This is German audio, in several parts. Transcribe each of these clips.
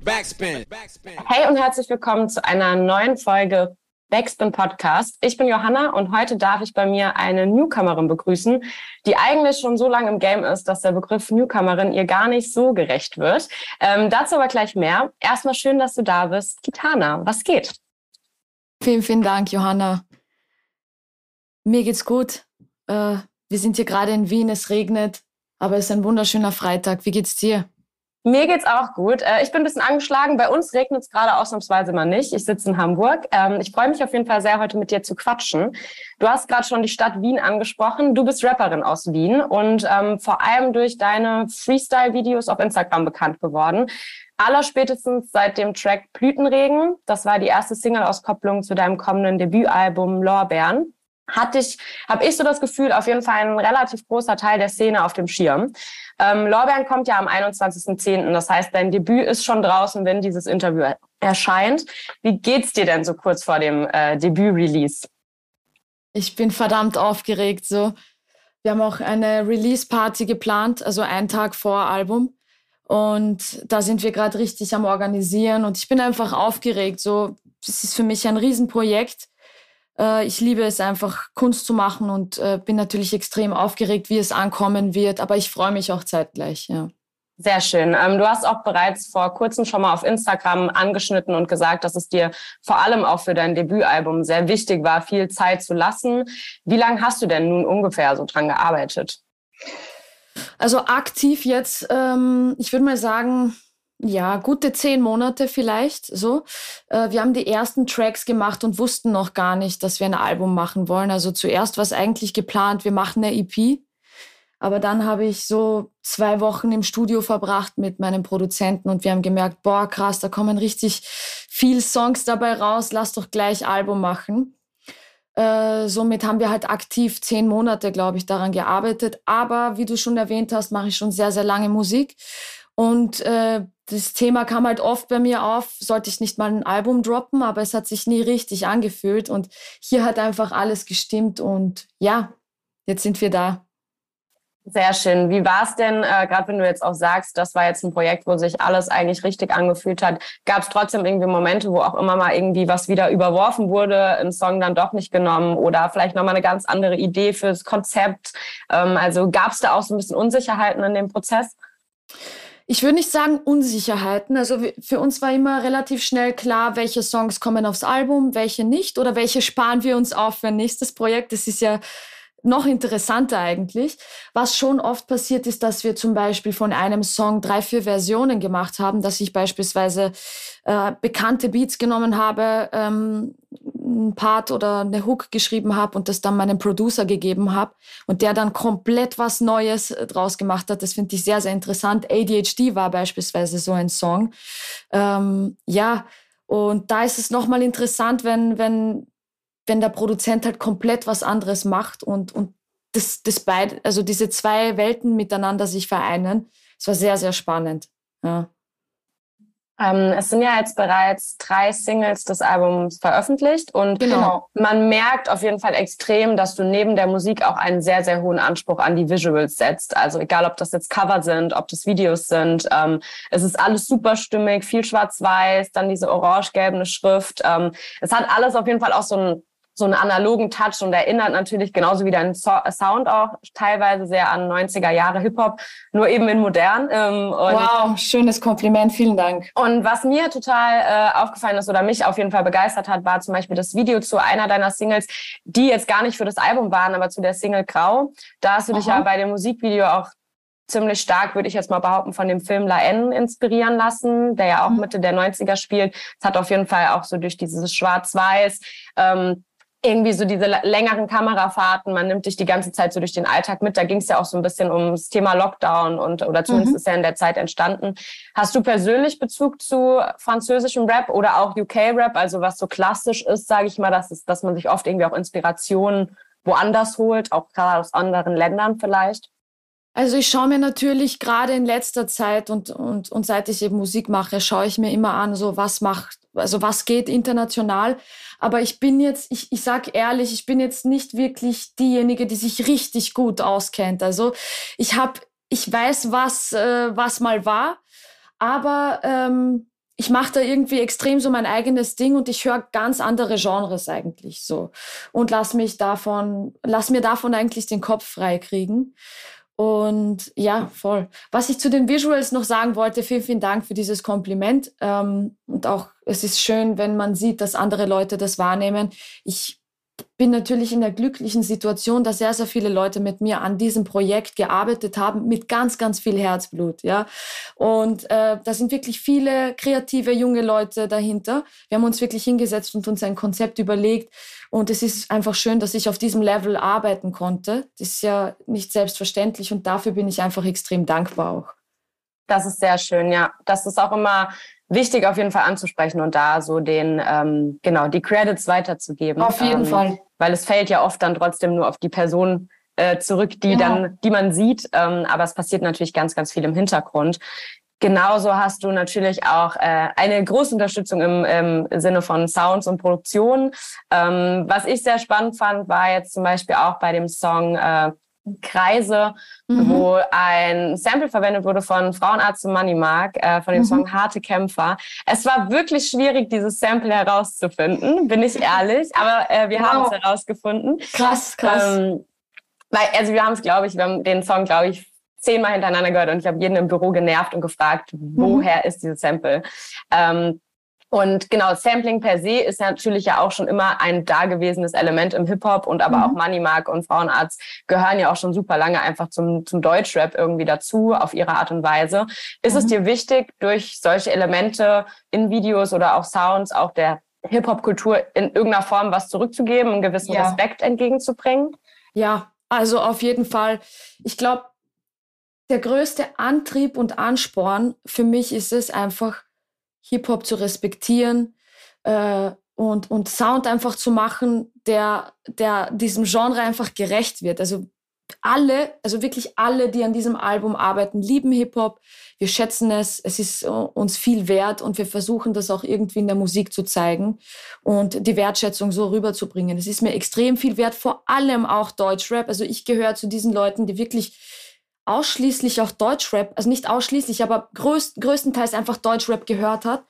Backspin. Hey und herzlich willkommen zu einer neuen Folge Backspin Podcast. Ich bin Johanna und heute darf ich bei mir eine Newcomerin begrüßen, die eigentlich schon so lange im Game ist, dass der Begriff Newcomerin ihr gar nicht so gerecht wird. Ähm, dazu aber gleich mehr. Erstmal schön, dass du da bist. Kitana, was geht? Vielen, vielen Dank, Johanna. Mir geht's gut. Äh, wir sind hier gerade in Wien, es regnet, aber es ist ein wunderschöner Freitag. Wie geht's dir? Mir geht's auch gut. Äh, ich bin ein bisschen angeschlagen. Bei uns regnet es gerade ausnahmsweise mal nicht. Ich sitze in Hamburg. Ähm, ich freue mich auf jeden Fall sehr, heute mit dir zu quatschen. Du hast gerade schon die Stadt Wien angesprochen. Du bist Rapperin aus Wien und ähm, vor allem durch deine Freestyle-Videos auf Instagram bekannt geworden. Allerspätestens seit dem Track Blütenregen. Das war die erste Single-Auskopplung zu deinem kommenden Debütalbum Lorbeeren hatte ich, habe ich so das Gefühl, auf jeden Fall ein relativ großer Teil der Szene auf dem Schirm. Ähm, Lorbeeren kommt ja am 21.10. Das heißt, dein Debüt ist schon draußen, wenn dieses Interview erscheint. Wie geht's dir denn so kurz vor dem äh, Debüt-Release? Ich bin verdammt aufgeregt. So, wir haben auch eine Release-Party geplant, also einen Tag vor Album. Und da sind wir gerade richtig am Organisieren und ich bin einfach aufgeregt. So, das ist für mich ein Riesenprojekt ich liebe es einfach, Kunst zu machen und äh, bin natürlich extrem aufgeregt, wie es ankommen wird, aber ich freue mich auch zeitgleich, ja. Sehr schön. Ähm, du hast auch bereits vor kurzem schon mal auf Instagram angeschnitten und gesagt, dass es dir vor allem auch für dein Debütalbum sehr wichtig war, viel Zeit zu lassen. Wie lange hast du denn nun ungefähr so dran gearbeitet? Also aktiv jetzt, ähm, ich würde mal sagen, ja, gute zehn Monate vielleicht so. Äh, wir haben die ersten Tracks gemacht und wussten noch gar nicht, dass wir ein Album machen wollen. Also zuerst war es eigentlich geplant, wir machen eine EP. Aber dann habe ich so zwei Wochen im Studio verbracht mit meinem Produzenten und wir haben gemerkt, boah, krass, da kommen richtig viel Songs dabei raus, lass doch gleich Album machen. Äh, somit haben wir halt aktiv zehn Monate, glaube ich, daran gearbeitet. Aber wie du schon erwähnt hast, mache ich schon sehr, sehr lange Musik. Und äh, das Thema kam halt oft bei mir auf, sollte ich nicht mal ein Album droppen, aber es hat sich nie richtig angefühlt und hier hat einfach alles gestimmt und ja, jetzt sind wir da. Sehr schön. Wie war es denn, äh, gerade wenn du jetzt auch sagst, das war jetzt ein Projekt, wo sich alles eigentlich richtig angefühlt hat, gab es trotzdem irgendwie Momente, wo auch immer mal irgendwie was wieder überworfen wurde, ein Song dann doch nicht genommen oder vielleicht nochmal eine ganz andere Idee fürs Konzept? Ähm, also gab es da auch so ein bisschen Unsicherheiten in dem Prozess? Ich würde nicht sagen Unsicherheiten. Also für uns war immer relativ schnell klar, welche Songs kommen aufs Album, welche nicht oder welche sparen wir uns auf für ein nächstes Projekt. Das ist ja noch interessanter eigentlich. Was schon oft passiert ist, dass wir zum Beispiel von einem Song drei, vier Versionen gemacht haben, dass ich beispielsweise äh, bekannte Beats genommen habe, ähm, einen Part oder eine Hook geschrieben habe und das dann meinem Producer gegeben habe und der dann komplett was Neues äh, draus gemacht hat. Das finde ich sehr, sehr interessant. ADHD war beispielsweise so ein Song. Ähm, ja, und da ist es nochmal interessant, wenn, wenn, wenn der Produzent halt komplett was anderes macht und, und das, das beid, also diese zwei Welten miteinander sich vereinen. Es war sehr, sehr spannend. Ja. Ähm, es sind ja jetzt bereits drei Singles des Albums veröffentlicht und genau. man merkt auf jeden Fall extrem, dass du neben der Musik auch einen sehr, sehr hohen Anspruch an die Visuals setzt. Also egal, ob das jetzt Cover sind, ob das Videos sind, ähm, es ist alles super stimmig, viel schwarz-weiß, dann diese orange-gelbe Schrift. Ähm, es hat alles auf jeden Fall auch so ein so einen analogen Touch und erinnert natürlich genauso wie dein so Sound auch teilweise sehr an 90er Jahre Hip-Hop, nur eben in modern. Ähm, wow, schönes Kompliment, vielen Dank. Und was mir total äh, aufgefallen ist oder mich auf jeden Fall begeistert hat, war zum Beispiel das Video zu einer deiner Singles, die jetzt gar nicht für das Album waren, aber zu der Single Grau. Da hast du Aha. dich ja bei dem Musikvideo auch ziemlich stark, würde ich jetzt mal behaupten, von dem Film La N inspirieren lassen, der ja auch mhm. Mitte der 90er spielt. Es hat auf jeden Fall auch so durch dieses Schwarz-Weiß ähm, irgendwie so diese längeren Kamerafahrten, man nimmt dich die ganze Zeit so durch den Alltag mit. Da ging es ja auch so ein bisschen ums Thema Lockdown und oder zumindest mhm. ist ja in der Zeit entstanden. Hast du persönlich Bezug zu französischem Rap oder auch UK-Rap, also was so klassisch ist, sage ich mal, dass, es, dass man sich oft irgendwie auch Inspirationen woanders holt, auch gerade aus anderen Ländern vielleicht? Also ich schaue mir natürlich gerade in letzter Zeit und, und, und seit ich eben Musik mache, schaue ich mir immer an, so was macht, also was geht international. Aber ich bin jetzt, ich, ich sag ehrlich, ich bin jetzt nicht wirklich diejenige, die sich richtig gut auskennt. Also ich habe, ich weiß, was, äh, was mal war, aber ähm, ich mache da irgendwie extrem so mein eigenes Ding und ich höre ganz andere Genres eigentlich so und lass mich davon, lass mir davon eigentlich den Kopf frei kriegen. Und ja, voll. Was ich zu den Visuals noch sagen wollte, vielen, vielen Dank für dieses Kompliment. Ähm, und auch, es ist schön, wenn man sieht, dass andere Leute das wahrnehmen. Ich bin natürlich in der glücklichen Situation, dass sehr, sehr viele Leute mit mir an diesem Projekt gearbeitet haben, mit ganz, ganz viel Herzblut, ja. Und äh, da sind wirklich viele kreative junge Leute dahinter. Wir haben uns wirklich hingesetzt und uns ein Konzept überlegt. Und es ist einfach schön, dass ich auf diesem Level arbeiten konnte. Das ist ja nicht selbstverständlich und dafür bin ich einfach extrem dankbar auch. Das ist sehr schön, ja. Das ist auch immer wichtig auf jeden Fall anzusprechen und da so den, ähm, genau, die Credits weiterzugeben. Auf jeden ähm, Fall. Weil es fällt ja oft dann trotzdem nur auf die Person äh, zurück, die genau. dann, die man sieht. Ähm, aber es passiert natürlich ganz, ganz viel im Hintergrund. Genauso hast du natürlich auch äh, eine große Unterstützung im, im Sinne von Sounds und Produktion. Ähm, was ich sehr spannend fand, war jetzt zum Beispiel auch bei dem Song äh, Kreise, mhm. wo ein Sample verwendet wurde von Frauenarzt und Money Mark, äh, von dem mhm. Song Harte Kämpfer. Es war wirklich schwierig, dieses Sample herauszufinden, bin ich ehrlich, aber äh, wir wow. haben es herausgefunden. Krass, krass. Ähm, weil, also wir haben es, glaube ich, wir haben den Song, glaube ich, zehnmal hintereinander gehört und ich habe jeden im Büro genervt und gefragt, mhm. woher mhm. ist dieses Sample? Ähm, und genau, Sampling per se ist natürlich ja auch schon immer ein dagewesenes Element im Hip-Hop und aber mhm. auch Money Mark und Frauenarzt gehören ja auch schon super lange einfach zum, zum Deutschrap irgendwie dazu, auf ihre Art und Weise. Ist mhm. es dir wichtig, durch solche Elemente in Videos oder auch Sounds auch der Hip-Hop-Kultur in irgendeiner Form was zurückzugeben, einen gewissen ja. Respekt entgegenzubringen? Ja, also auf jeden Fall. Ich glaube, der größte Antrieb und Ansporn für mich ist es einfach, Hip-Hop zu respektieren äh, und, und Sound einfach zu machen, der, der diesem Genre einfach gerecht wird. Also alle, also wirklich alle, die an diesem Album arbeiten, lieben Hip-Hop. Wir schätzen es. Es ist uns viel wert und wir versuchen das auch irgendwie in der Musik zu zeigen und die Wertschätzung so rüberzubringen. Es ist mir extrem viel wert, vor allem auch Deutschrap. Also ich gehöre zu diesen Leuten, die wirklich ausschließlich auch Deutschrap, also nicht ausschließlich, aber größt, größtenteils einfach Deutschrap gehört hat.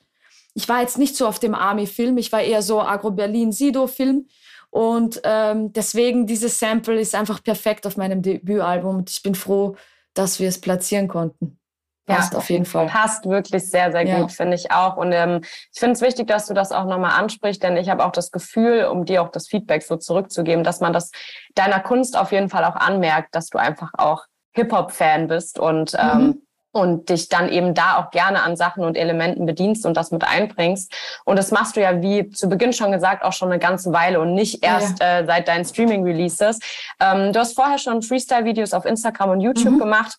Ich war jetzt nicht so auf dem Army-Film, ich war eher so Agro-Berlin-Sido-Film. Und ähm, deswegen dieses Sample ist einfach perfekt auf meinem Debütalbum und ich bin froh, dass wir es platzieren konnten. Passt ja, auf jeden Fall. Passt wirklich sehr, sehr gut, ja. finde ich auch. Und ähm, ich finde es wichtig, dass du das auch nochmal ansprichst, denn ich habe auch das Gefühl, um dir auch das Feedback so zurückzugeben, dass man das deiner Kunst auf jeden Fall auch anmerkt, dass du einfach auch Hip-Hop-Fan bist und, ähm, mhm. und dich dann eben da auch gerne an Sachen und Elementen bedienst und das mit einbringst. Und das machst du ja, wie zu Beginn schon gesagt, auch schon eine ganze Weile und nicht erst ja. äh, seit deinen Streaming-Releases. Ähm, du hast vorher schon Freestyle-Videos auf Instagram und YouTube mhm. gemacht.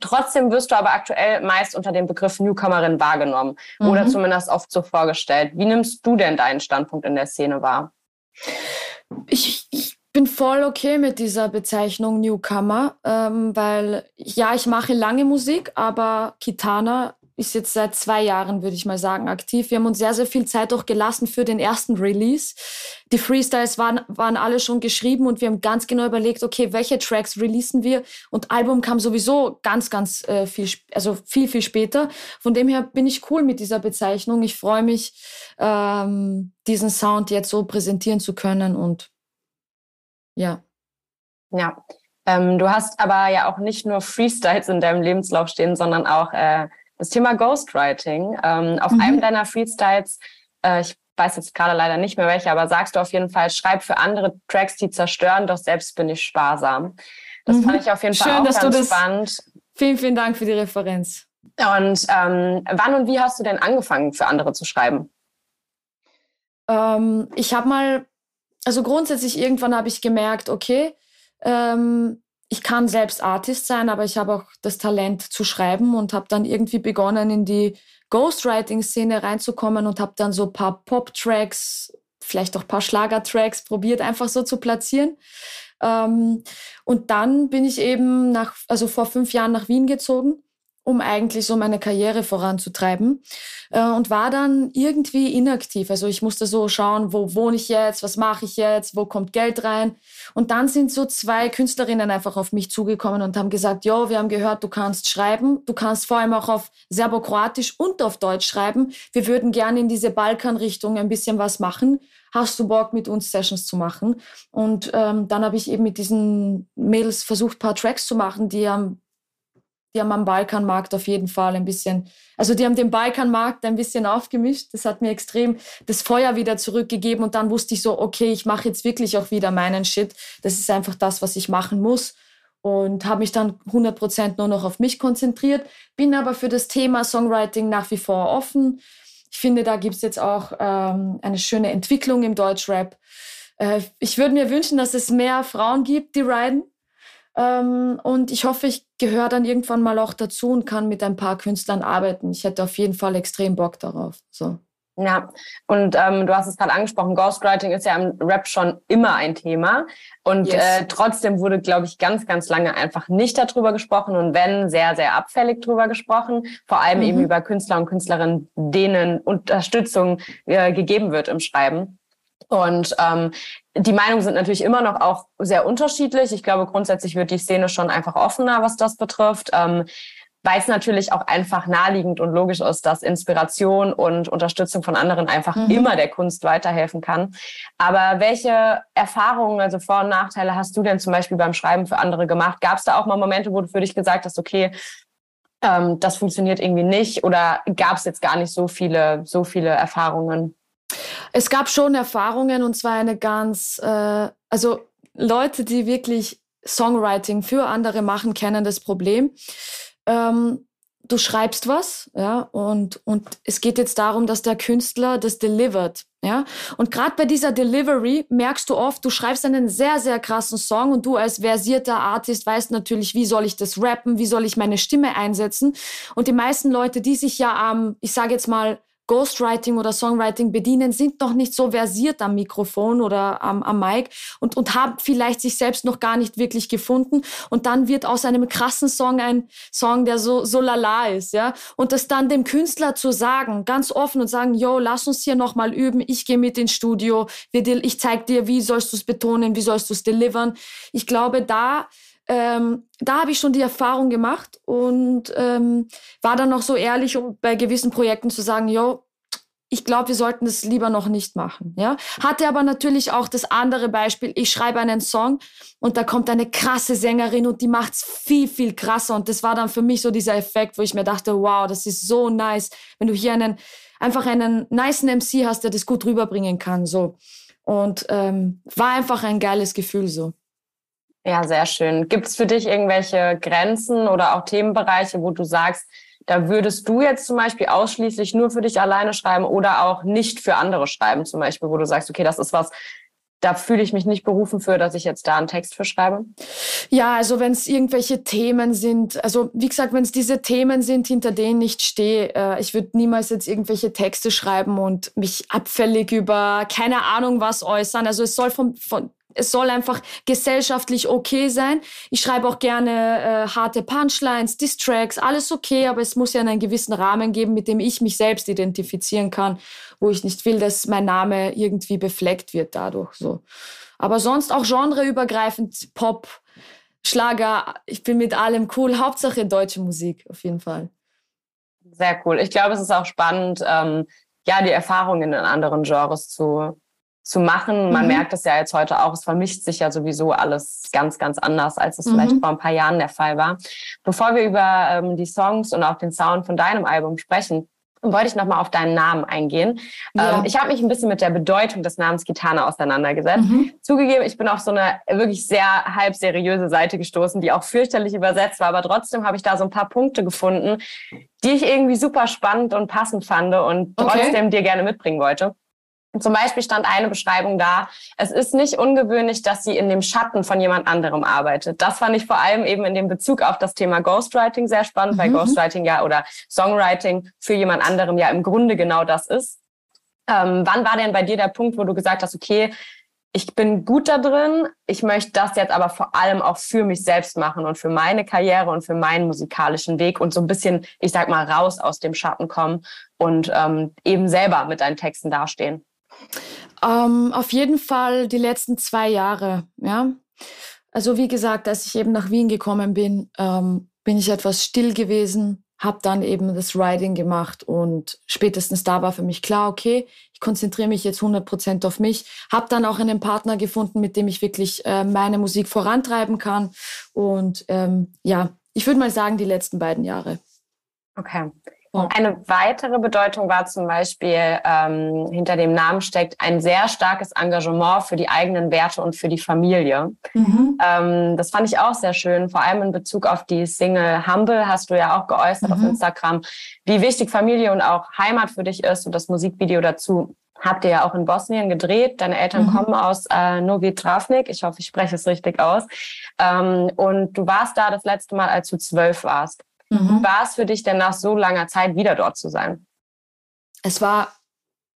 Trotzdem wirst du aber aktuell meist unter dem Begriff Newcomerin wahrgenommen mhm. oder zumindest oft so vorgestellt. Wie nimmst du denn deinen Standpunkt in der Szene wahr? Ich, ich bin voll okay mit dieser Bezeichnung Newcomer, ähm, weil ja, ich mache lange Musik, aber Kitana ist jetzt seit zwei Jahren, würde ich mal sagen, aktiv. Wir haben uns sehr, sehr viel Zeit auch gelassen für den ersten Release. Die Freestyles waren, waren alle schon geschrieben und wir haben ganz genau überlegt, okay, welche Tracks releasen wir? Und Album kam sowieso ganz, ganz äh, viel, also viel, viel später. Von dem her bin ich cool mit dieser Bezeichnung. Ich freue mich, ähm, diesen Sound jetzt so präsentieren zu können und ja. Ja. Ähm, du hast aber ja auch nicht nur Freestyles in deinem Lebenslauf stehen, sondern auch äh, das Thema Ghostwriting. Ähm, auf mhm. einem deiner Freestyles, äh, ich weiß jetzt gerade leider nicht mehr welche, aber sagst du auf jeden Fall, schreib für andere Tracks, die zerstören, doch selbst bin ich sparsam. Das mhm. fand ich auf jeden Fall Schön, auch dass ganz du das, spannend. Vielen, vielen Dank für die Referenz. Und ähm, wann und wie hast du denn angefangen, für andere zu schreiben? Ähm, ich habe mal also grundsätzlich irgendwann habe ich gemerkt, okay, ähm, ich kann selbst Artist sein, aber ich habe auch das Talent zu schreiben und habe dann irgendwie begonnen, in die Ghostwriting-Szene reinzukommen und habe dann so ein paar Pop-Tracks, vielleicht auch ein paar Schlager-Tracks probiert, einfach so zu platzieren. Ähm, und dann bin ich eben nach, also vor fünf Jahren nach Wien gezogen um eigentlich so meine Karriere voranzutreiben äh, und war dann irgendwie inaktiv. Also ich musste so schauen, wo wohne ich jetzt, was mache ich jetzt, wo kommt Geld rein. Und dann sind so zwei Künstlerinnen einfach auf mich zugekommen und haben gesagt, jo, wir haben gehört, du kannst schreiben, du kannst vor allem auch auf Serbokroatisch und auf Deutsch schreiben. Wir würden gerne in diese Balkanrichtung ein bisschen was machen. Hast du Bock, mit uns Sessions zu machen? Und ähm, dann habe ich eben mit diesen Mädels versucht, paar Tracks zu machen, die am die haben am Balkanmarkt auf jeden Fall ein bisschen, also die haben den Balkanmarkt ein bisschen aufgemischt. Das hat mir extrem das Feuer wieder zurückgegeben und dann wusste ich so, okay, ich mache jetzt wirklich auch wieder meinen Shit. Das ist einfach das, was ich machen muss und habe mich dann 100% nur noch auf mich konzentriert, bin aber für das Thema Songwriting nach wie vor offen. Ich finde, da gibt es jetzt auch ähm, eine schöne Entwicklung im Deutschrap. Äh, ich würde mir wünschen, dass es mehr Frauen gibt, die riden. Ähm, und ich hoffe, ich gehöre dann irgendwann mal auch dazu und kann mit ein paar Künstlern arbeiten. Ich hätte auf jeden Fall extrem Bock darauf. So. Ja, und ähm, du hast es gerade angesprochen, Ghostwriting ist ja im Rap schon immer ein Thema. Und yes. äh, trotzdem wurde, glaube ich, ganz, ganz lange einfach nicht darüber gesprochen und wenn, sehr, sehr abfällig darüber gesprochen. Vor allem mhm. eben über Künstler und Künstlerinnen, denen Unterstützung äh, gegeben wird im Schreiben. Und ähm, die Meinungen sind natürlich immer noch auch sehr unterschiedlich. Ich glaube, grundsätzlich wird die Szene schon einfach offener, was das betrifft. Ähm, weil es natürlich auch einfach naheliegend und logisch ist, dass Inspiration und Unterstützung von anderen einfach mhm. immer der Kunst weiterhelfen kann. Aber welche Erfahrungen, also Vor- und Nachteile hast du denn zum Beispiel beim Schreiben für andere gemacht? Gab es da auch mal Momente, wo du für dich gesagt hast, okay, ähm, das funktioniert irgendwie nicht? Oder gab es jetzt gar nicht so viele, so viele Erfahrungen? Es gab schon Erfahrungen und zwar eine ganz, äh, also Leute, die wirklich Songwriting für andere machen, kennen das Problem. Ähm, du schreibst was, ja, und, und es geht jetzt darum, dass der Künstler das delivert, ja. Und gerade bei dieser Delivery merkst du oft, du schreibst einen sehr, sehr krassen Song und du als versierter Artist weißt natürlich, wie soll ich das rappen, wie soll ich meine Stimme einsetzen. Und die meisten Leute, die sich ja am, ich sage jetzt mal, Ghostwriting oder Songwriting bedienen, sind noch nicht so versiert am Mikrofon oder am, am Mic und, und haben vielleicht sich selbst noch gar nicht wirklich gefunden. Und dann wird aus einem krassen Song ein Song, der so, so lala ist, ja. Und das dann dem Künstler zu sagen, ganz offen und sagen, yo, lass uns hier nochmal üben, ich gehe mit ins Studio, ich zeig dir, wie sollst du es betonen, wie sollst du es delivern. Ich glaube, da ähm, da habe ich schon die Erfahrung gemacht und ähm, war dann noch so ehrlich, um bei gewissen Projekten zu sagen, jo, ich glaube, wir sollten das lieber noch nicht machen. Ja? Hatte aber natürlich auch das andere Beispiel, ich schreibe einen Song und da kommt eine krasse Sängerin und die macht's viel, viel krasser. Und das war dann für mich so dieser Effekt, wo ich mir dachte, wow, das ist so nice, wenn du hier einen, einfach einen nice MC hast, der das gut rüberbringen kann. So. Und ähm, war einfach ein geiles Gefühl so. Ja, sehr schön. Gibt es für dich irgendwelche Grenzen oder auch Themenbereiche, wo du sagst, da würdest du jetzt zum Beispiel ausschließlich nur für dich alleine schreiben oder auch nicht für andere schreiben, zum Beispiel, wo du sagst, okay, das ist was, da fühle ich mich nicht berufen für, dass ich jetzt da einen Text für schreibe? Ja, also wenn es irgendwelche Themen sind, also wie gesagt, wenn es diese Themen sind, hinter denen ich stehe, äh, ich würde niemals jetzt irgendwelche Texte schreiben und mich abfällig über keine Ahnung was äußern. Also es soll von, von es soll einfach gesellschaftlich okay sein. Ich schreibe auch gerne äh, harte Punchlines, Distracks, alles okay, aber es muss ja einen gewissen Rahmen geben, mit dem ich mich selbst identifizieren kann, wo ich nicht will, dass mein Name irgendwie befleckt wird dadurch. So. Aber sonst auch genreübergreifend Pop, Schlager, ich bin mit allem cool. Hauptsache deutsche Musik, auf jeden Fall. Sehr cool. Ich glaube, es ist auch spannend, ähm, ja, die Erfahrungen in anderen Genres zu zu machen. Man mhm. merkt es ja jetzt heute auch, es vermischt sich ja sowieso alles ganz, ganz anders, als es mhm. vielleicht vor ein paar Jahren der Fall war. Bevor wir über ähm, die Songs und auch den Sound von deinem Album sprechen, wollte ich nochmal auf deinen Namen eingehen. Ja. Ähm, ich habe mich ein bisschen mit der Bedeutung des Namens Gitana auseinandergesetzt. Mhm. Zugegeben, ich bin auf so eine wirklich sehr halb seriöse Seite gestoßen, die auch fürchterlich übersetzt war, aber trotzdem habe ich da so ein paar Punkte gefunden, die ich irgendwie super spannend und passend fand und trotzdem okay. dir gerne mitbringen wollte. Zum Beispiel stand eine Beschreibung da, es ist nicht ungewöhnlich, dass sie in dem Schatten von jemand anderem arbeitet. Das fand ich vor allem eben in dem Bezug auf das Thema Ghostwriting sehr spannend, mhm. weil Ghostwriting ja oder Songwriting für jemand anderem ja im Grunde genau das ist. Ähm, wann war denn bei dir der Punkt, wo du gesagt hast, okay, ich bin gut da drin, ich möchte das jetzt aber vor allem auch für mich selbst machen und für meine Karriere und für meinen musikalischen Weg und so ein bisschen, ich sag mal, raus aus dem Schatten kommen und ähm, eben selber mit deinen Texten dastehen? Ähm, auf jeden Fall die letzten zwei Jahre, ja. Also wie gesagt, als ich eben nach Wien gekommen bin, ähm, bin ich etwas still gewesen, habe dann eben das Writing gemacht und spätestens da war für mich klar, okay, ich konzentriere mich jetzt 100% auf mich, habe dann auch einen Partner gefunden, mit dem ich wirklich äh, meine Musik vorantreiben kann und ähm, ja, ich würde mal sagen, die letzten beiden Jahre. Okay. Eine weitere Bedeutung war zum Beispiel, ähm, hinter dem Namen steckt ein sehr starkes Engagement für die eigenen Werte und für die Familie. Mhm. Ähm, das fand ich auch sehr schön, vor allem in Bezug auf die Single Humble hast du ja auch geäußert mhm. auf Instagram, wie wichtig Familie und auch Heimat für dich ist und das Musikvideo dazu habt ihr ja auch in Bosnien gedreht. Deine Eltern mhm. kommen aus äh, Novi Travnik. Ich hoffe, ich spreche es richtig aus. Ähm, und du warst da das letzte Mal, als du zwölf warst. Mhm. Wie war es für dich denn nach so langer Zeit wieder dort zu sein? Es war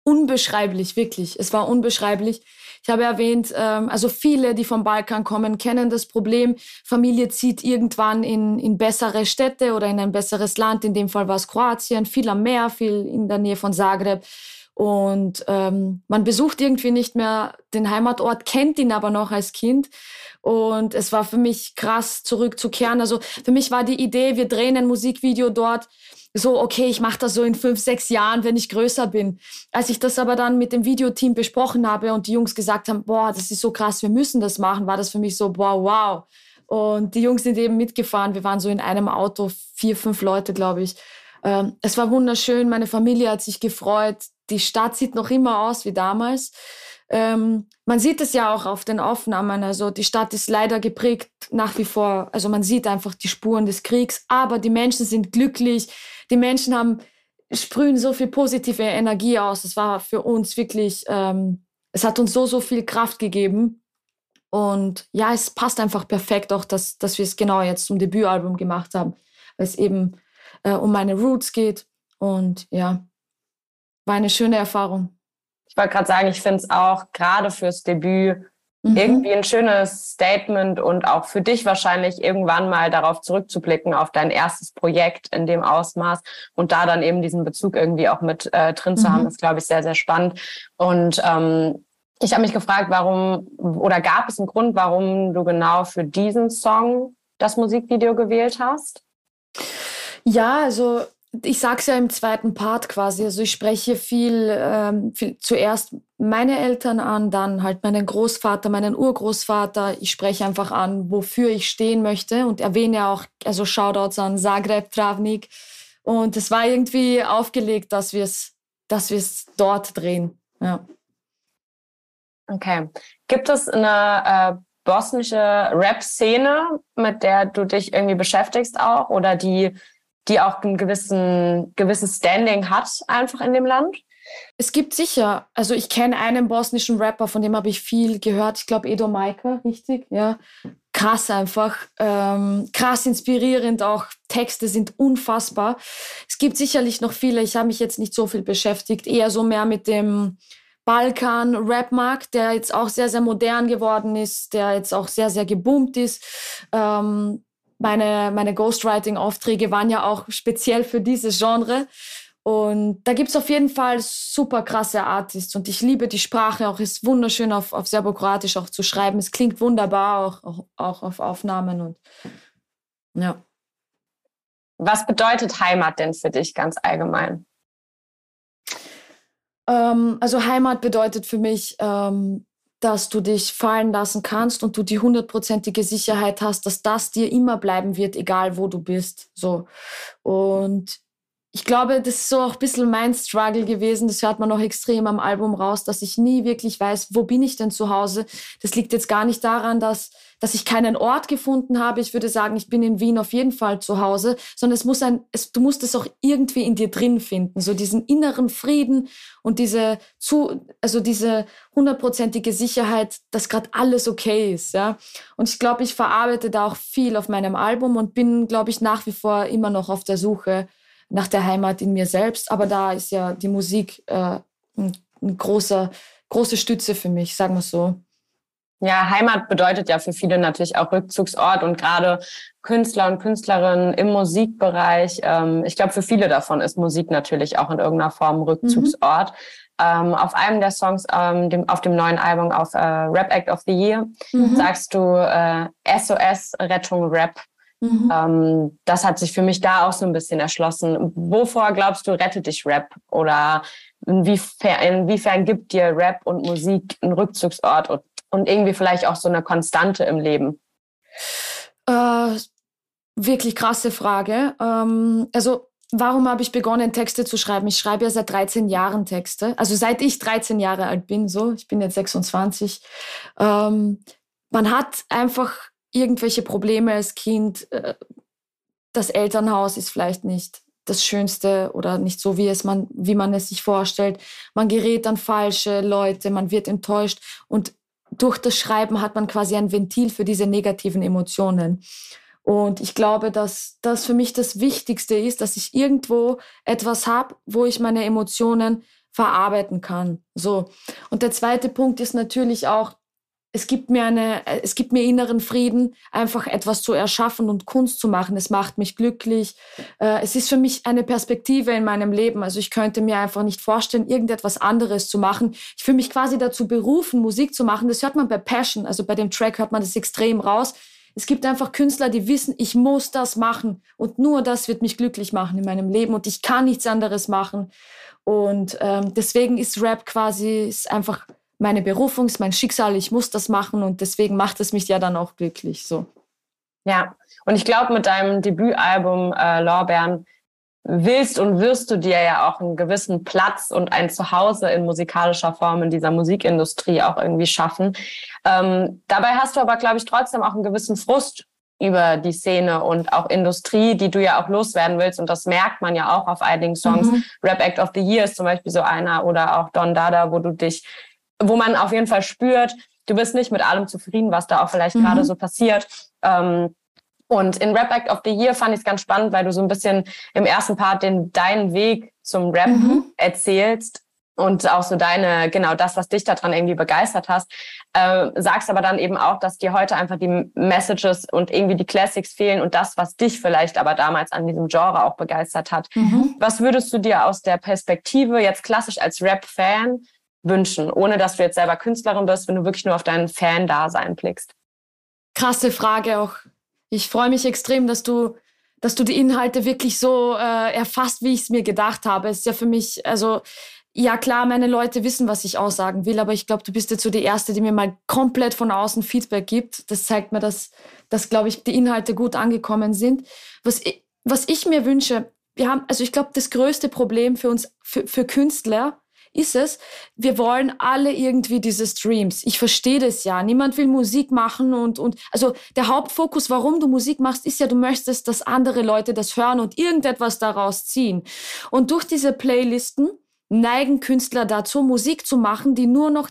unbeschreiblich, wirklich. Es war unbeschreiblich. Ich habe erwähnt, ähm, also viele, die vom Balkan kommen, kennen das Problem. Familie zieht irgendwann in, in bessere Städte oder in ein besseres Land. In dem Fall war es Kroatien, viel am Meer, viel in der Nähe von Zagreb. Und ähm, man besucht irgendwie nicht mehr den Heimatort, kennt ihn aber noch als Kind. Und es war für mich krass, zurückzukehren. Also für mich war die Idee, wir drehen ein Musikvideo dort. So, okay, ich mache das so in fünf, sechs Jahren, wenn ich größer bin. Als ich das aber dann mit dem Videoteam besprochen habe und die Jungs gesagt haben, boah, das ist so krass, wir müssen das machen, war das für mich so, boah, wow. Und die Jungs sind eben mitgefahren. Wir waren so in einem Auto, vier, fünf Leute, glaube ich. Ähm, es war wunderschön. Meine Familie hat sich gefreut die Stadt sieht noch immer aus wie damals. Ähm, man sieht es ja auch auf den Aufnahmen. Also die Stadt ist leider geprägt nach wie vor. Also man sieht einfach die Spuren des Kriegs, aber die Menschen sind glücklich. Die Menschen haben sprühen so viel positive Energie aus. Es war für uns wirklich, ähm, es hat uns so so viel Kraft gegeben. Und ja, es passt einfach perfekt auch, dass, dass wir es genau jetzt zum Debütalbum gemacht haben, weil es eben äh, um meine Roots geht. Und ja, war eine schöne Erfahrung. Ich wollte gerade sagen, ich finde es auch gerade fürs Debüt mhm. irgendwie ein schönes Statement und auch für dich wahrscheinlich irgendwann mal darauf zurückzublicken, auf dein erstes Projekt in dem Ausmaß und da dann eben diesen Bezug irgendwie auch mit äh, drin zu mhm. haben, ist, glaube ich, sehr, sehr spannend. Und ähm, ich habe mich gefragt, warum oder gab es einen Grund, warum du genau für diesen Song das Musikvideo gewählt hast? Ja, also ich sage es ja im zweiten Part quasi. Also ich spreche viel, ähm, viel, zuerst meine Eltern an, dann halt meinen Großvater, meinen Urgroßvater. Ich spreche einfach an, wofür ich stehen möchte und erwähne auch, also Shoutouts an Zagreb, Travnik. Und es war irgendwie aufgelegt, dass wir es, dass wir es dort drehen. Ja. Okay. Gibt es eine äh, bosnische Rap-Szene, mit der du dich irgendwie beschäftigst auch oder die die auch ein gewissen, gewisses Standing hat, einfach in dem Land? Es gibt sicher, also ich kenne einen bosnischen Rapper, von dem habe ich viel gehört. Ich glaube Edo Maika, richtig, ja. Krass einfach, ähm, krass inspirierend auch. Texte sind unfassbar. Es gibt sicherlich noch viele. Ich habe mich jetzt nicht so viel beschäftigt, eher so mehr mit dem Balkan-Rap-Markt, der jetzt auch sehr, sehr modern geworden ist, der jetzt auch sehr, sehr geboomt ist. Ähm, meine, meine Ghostwriting-Aufträge waren ja auch speziell für dieses Genre. Und da gibt's auf jeden Fall super krasse Artists. Und ich liebe die Sprache auch. Ist wunderschön auf, auf Serbokroatisch auch zu schreiben. Es klingt wunderbar auch, auch, auch auf Aufnahmen. Und ja. Was bedeutet Heimat denn für dich ganz allgemein? Ähm, also Heimat bedeutet für mich ähm, dass du dich fallen lassen kannst und du die hundertprozentige Sicherheit hast, dass das dir immer bleiben wird, egal wo du bist. So. Und ich glaube, das ist so auch ein bisschen mein Struggle gewesen. Das hört man auch extrem am Album raus, dass ich nie wirklich weiß, wo bin ich denn zu Hause. Das liegt jetzt gar nicht daran, dass, dass ich keinen Ort gefunden habe. Ich würde sagen, ich bin in Wien auf jeden Fall zu Hause, sondern es muss ein, es, du musst es auch irgendwie in dir drin finden. So diesen inneren Frieden und diese zu, also diese hundertprozentige Sicherheit, dass gerade alles okay ist, ja. Und ich glaube, ich verarbeite da auch viel auf meinem Album und bin, glaube ich, nach wie vor immer noch auf der Suche nach der Heimat in mir selbst. Aber da ist ja die Musik äh, ein, ein großer, große Stütze für mich, sagen wir so. Ja, Heimat bedeutet ja für viele natürlich auch Rückzugsort und gerade Künstler und Künstlerinnen im Musikbereich. Ähm, ich glaube, für viele davon ist Musik natürlich auch in irgendeiner Form Rückzugsort. Mhm. Ähm, auf einem der Songs ähm, dem, auf dem neuen Album auf äh, Rap Act of the Year mhm. sagst du äh, SOS Rettung Rap. Mhm. Ähm, das hat sich für mich da auch so ein bisschen erschlossen. Wovor glaubst du, rettet dich Rap? Oder inwiefern, inwiefern gibt dir Rap und Musik einen Rückzugsort und, und irgendwie vielleicht auch so eine Konstante im Leben? Äh, wirklich krasse Frage. Ähm, also warum habe ich begonnen, Texte zu schreiben? Ich schreibe ja seit 13 Jahren Texte. Also seit ich 13 Jahre alt bin, so. Ich bin jetzt 26. Ähm, man hat einfach irgendwelche Probleme als Kind. Äh, das Elternhaus ist vielleicht nicht das Schönste oder nicht so, wie es man, wie man es sich vorstellt. Man gerät an falsche Leute, man wird enttäuscht und durch das Schreiben hat man quasi ein Ventil für diese negativen Emotionen. Und ich glaube, dass das für mich das Wichtigste ist, dass ich irgendwo etwas habe, wo ich meine Emotionen verarbeiten kann. So. Und der zweite Punkt ist natürlich auch, es gibt mir eine, es gibt mir inneren Frieden, einfach etwas zu erschaffen und Kunst zu machen. Es macht mich glücklich. Äh, es ist für mich eine Perspektive in meinem Leben. Also ich könnte mir einfach nicht vorstellen, irgendetwas anderes zu machen. Ich fühle mich quasi dazu berufen, Musik zu machen. Das hört man bei Passion, also bei dem Track hört man das extrem raus. Es gibt einfach Künstler, die wissen, ich muss das machen und nur das wird mich glücklich machen in meinem Leben und ich kann nichts anderes machen. Und ähm, deswegen ist Rap quasi ist einfach meine Berufung, ist mein Schicksal, ich muss das machen und deswegen macht es mich ja dann auch glücklich. So. Ja, und ich glaube, mit deinem Debütalbum äh, Lorbeeren willst und wirst du dir ja auch einen gewissen Platz und ein Zuhause in musikalischer Form in dieser Musikindustrie auch irgendwie schaffen. Ähm, dabei hast du aber, glaube ich, trotzdem auch einen gewissen Frust über die Szene und auch Industrie, die du ja auch loswerden willst. Und das merkt man ja auch auf einigen Songs. Mhm. Rap Act of the Year ist zum Beispiel so einer oder auch Don Dada, wo du dich wo man auf jeden Fall spürt, du bist nicht mit allem zufrieden, was da auch vielleicht mhm. gerade so passiert. Ähm, und in Rap Act of the Year fand ich es ganz spannend, weil du so ein bisschen im ersten Part den deinen Weg zum Rap mhm. erzählst und auch so deine, genau das, was dich daran irgendwie begeistert hast. Äh, sagst aber dann eben auch, dass dir heute einfach die Messages und irgendwie die Classics fehlen und das, was dich vielleicht aber damals an diesem Genre auch begeistert hat. Mhm. Was würdest du dir aus der Perspektive jetzt klassisch als Rap-Fan wünschen, ohne dass du jetzt selber Künstlerin bist, wenn du wirklich nur auf deinen Fan-Dasein blickst? Krasse Frage auch. Ich freue mich extrem, dass du, dass du die Inhalte wirklich so äh, erfasst, wie ich es mir gedacht habe. Es ist ja für mich, also ja klar, meine Leute wissen, was ich aussagen will, aber ich glaube, du bist jetzt so die Erste, die mir mal komplett von außen Feedback gibt. Das zeigt mir, dass, dass glaube ich, die Inhalte gut angekommen sind. Was ich, was ich mir wünsche, wir haben, also ich glaube, das größte Problem für uns, für, für Künstler, ist es, wir wollen alle irgendwie diese Streams. Ich verstehe das ja. Niemand will Musik machen und, und, also der Hauptfokus, warum du Musik machst, ist ja, du möchtest, dass andere Leute das hören und irgendetwas daraus ziehen. Und durch diese Playlisten neigen Künstler dazu, Musik zu machen, die nur noch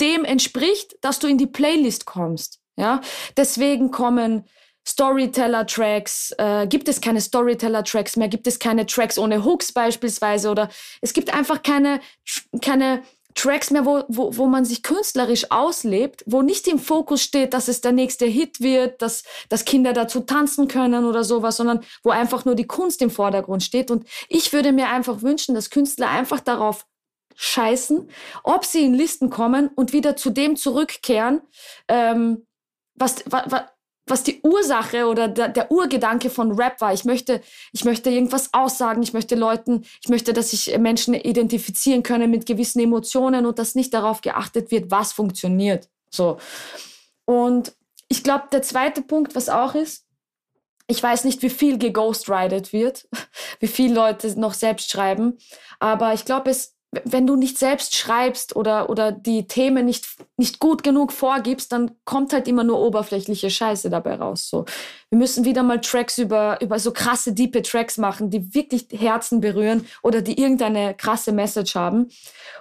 dem entspricht, dass du in die Playlist kommst. Ja, deswegen kommen Storyteller-Tracks, äh, gibt es keine Storyteller-Tracks mehr, gibt es keine Tracks ohne Hooks beispielsweise oder es gibt einfach keine, keine Tracks mehr, wo, wo, wo man sich künstlerisch auslebt, wo nicht im Fokus steht, dass es der nächste Hit wird, dass, dass Kinder dazu tanzen können oder sowas, sondern wo einfach nur die Kunst im Vordergrund steht. Und ich würde mir einfach wünschen, dass Künstler einfach darauf scheißen, ob sie in Listen kommen und wieder zu dem zurückkehren, ähm, was, was, was die Ursache oder der, der, Urgedanke von Rap war. Ich möchte, ich möchte irgendwas aussagen, ich möchte Leuten, ich möchte, dass sich Menschen identifizieren können mit gewissen Emotionen und dass nicht darauf geachtet wird, was funktioniert. So. Und ich glaube, der zweite Punkt, was auch ist, ich weiß nicht, wie viel geghostwritet wird, wie viele Leute noch selbst schreiben, aber ich glaube, es wenn du nicht selbst schreibst oder, oder die Themen nicht, nicht gut genug vorgibst, dann kommt halt immer nur oberflächliche Scheiße dabei raus. So. Wir müssen wieder mal Tracks über, über so krasse, diepe Tracks machen, die wirklich Herzen berühren oder die irgendeine krasse Message haben.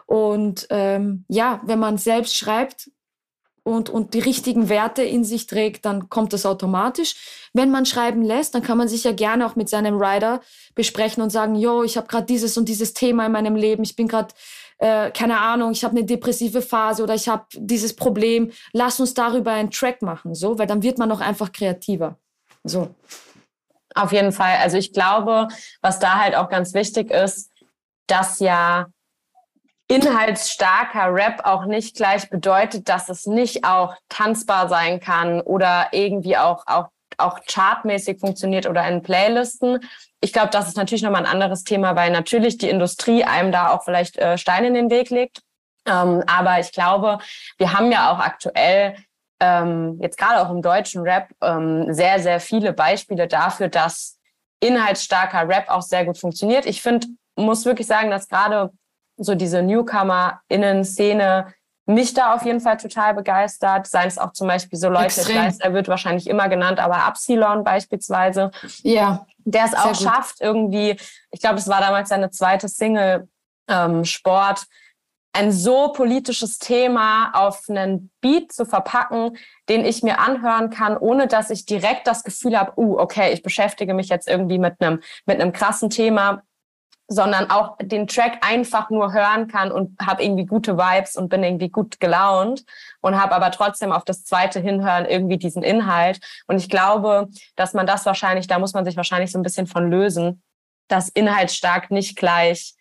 Und ähm, ja, wenn man selbst schreibt, und, und die richtigen Werte in sich trägt, dann kommt das automatisch. Wenn man schreiben lässt, dann kann man sich ja gerne auch mit seinem Rider besprechen und sagen, yo, ich habe gerade dieses und dieses Thema in meinem Leben, ich bin gerade, äh, keine Ahnung, ich habe eine depressive Phase oder ich habe dieses Problem, lass uns darüber einen Track machen, so, weil dann wird man auch einfach kreativer. So. Auf jeden Fall. Also ich glaube, was da halt auch ganz wichtig ist, dass ja inhaltsstarker Rap auch nicht gleich bedeutet, dass es nicht auch tanzbar sein kann oder irgendwie auch, auch, auch chartmäßig funktioniert oder in Playlisten. Ich glaube, das ist natürlich nochmal ein anderes Thema, weil natürlich die Industrie einem da auch vielleicht äh, Steine in den Weg legt. Ähm, aber ich glaube, wir haben ja auch aktuell ähm, jetzt gerade auch im deutschen Rap ähm, sehr, sehr viele Beispiele dafür, dass inhaltsstarker Rap auch sehr gut funktioniert. Ich finde, muss wirklich sagen, dass gerade so diese Newcomer-Innen-Szene mich da auf jeden Fall total begeistert. Seien es auch zum Beispiel so Leute, Extrem. ich weiß, er wird wahrscheinlich immer genannt, aber Absilon beispielsweise. Ja. Der es auch schafft, irgendwie, ich glaube, es war damals seine zweite Single, ähm, Sport, ein so politisches Thema auf einen Beat zu verpacken, den ich mir anhören kann, ohne dass ich direkt das Gefühl habe, uh, okay, ich beschäftige mich jetzt irgendwie mit einem mit einem krassen Thema, sondern auch den Track einfach nur hören kann und habe irgendwie gute Vibes und bin irgendwie gut gelaunt und habe aber trotzdem auf das zweite Hinhören irgendwie diesen Inhalt. Und ich glaube, dass man das wahrscheinlich, da muss man sich wahrscheinlich so ein bisschen von lösen, dass inhaltsstark nicht gleich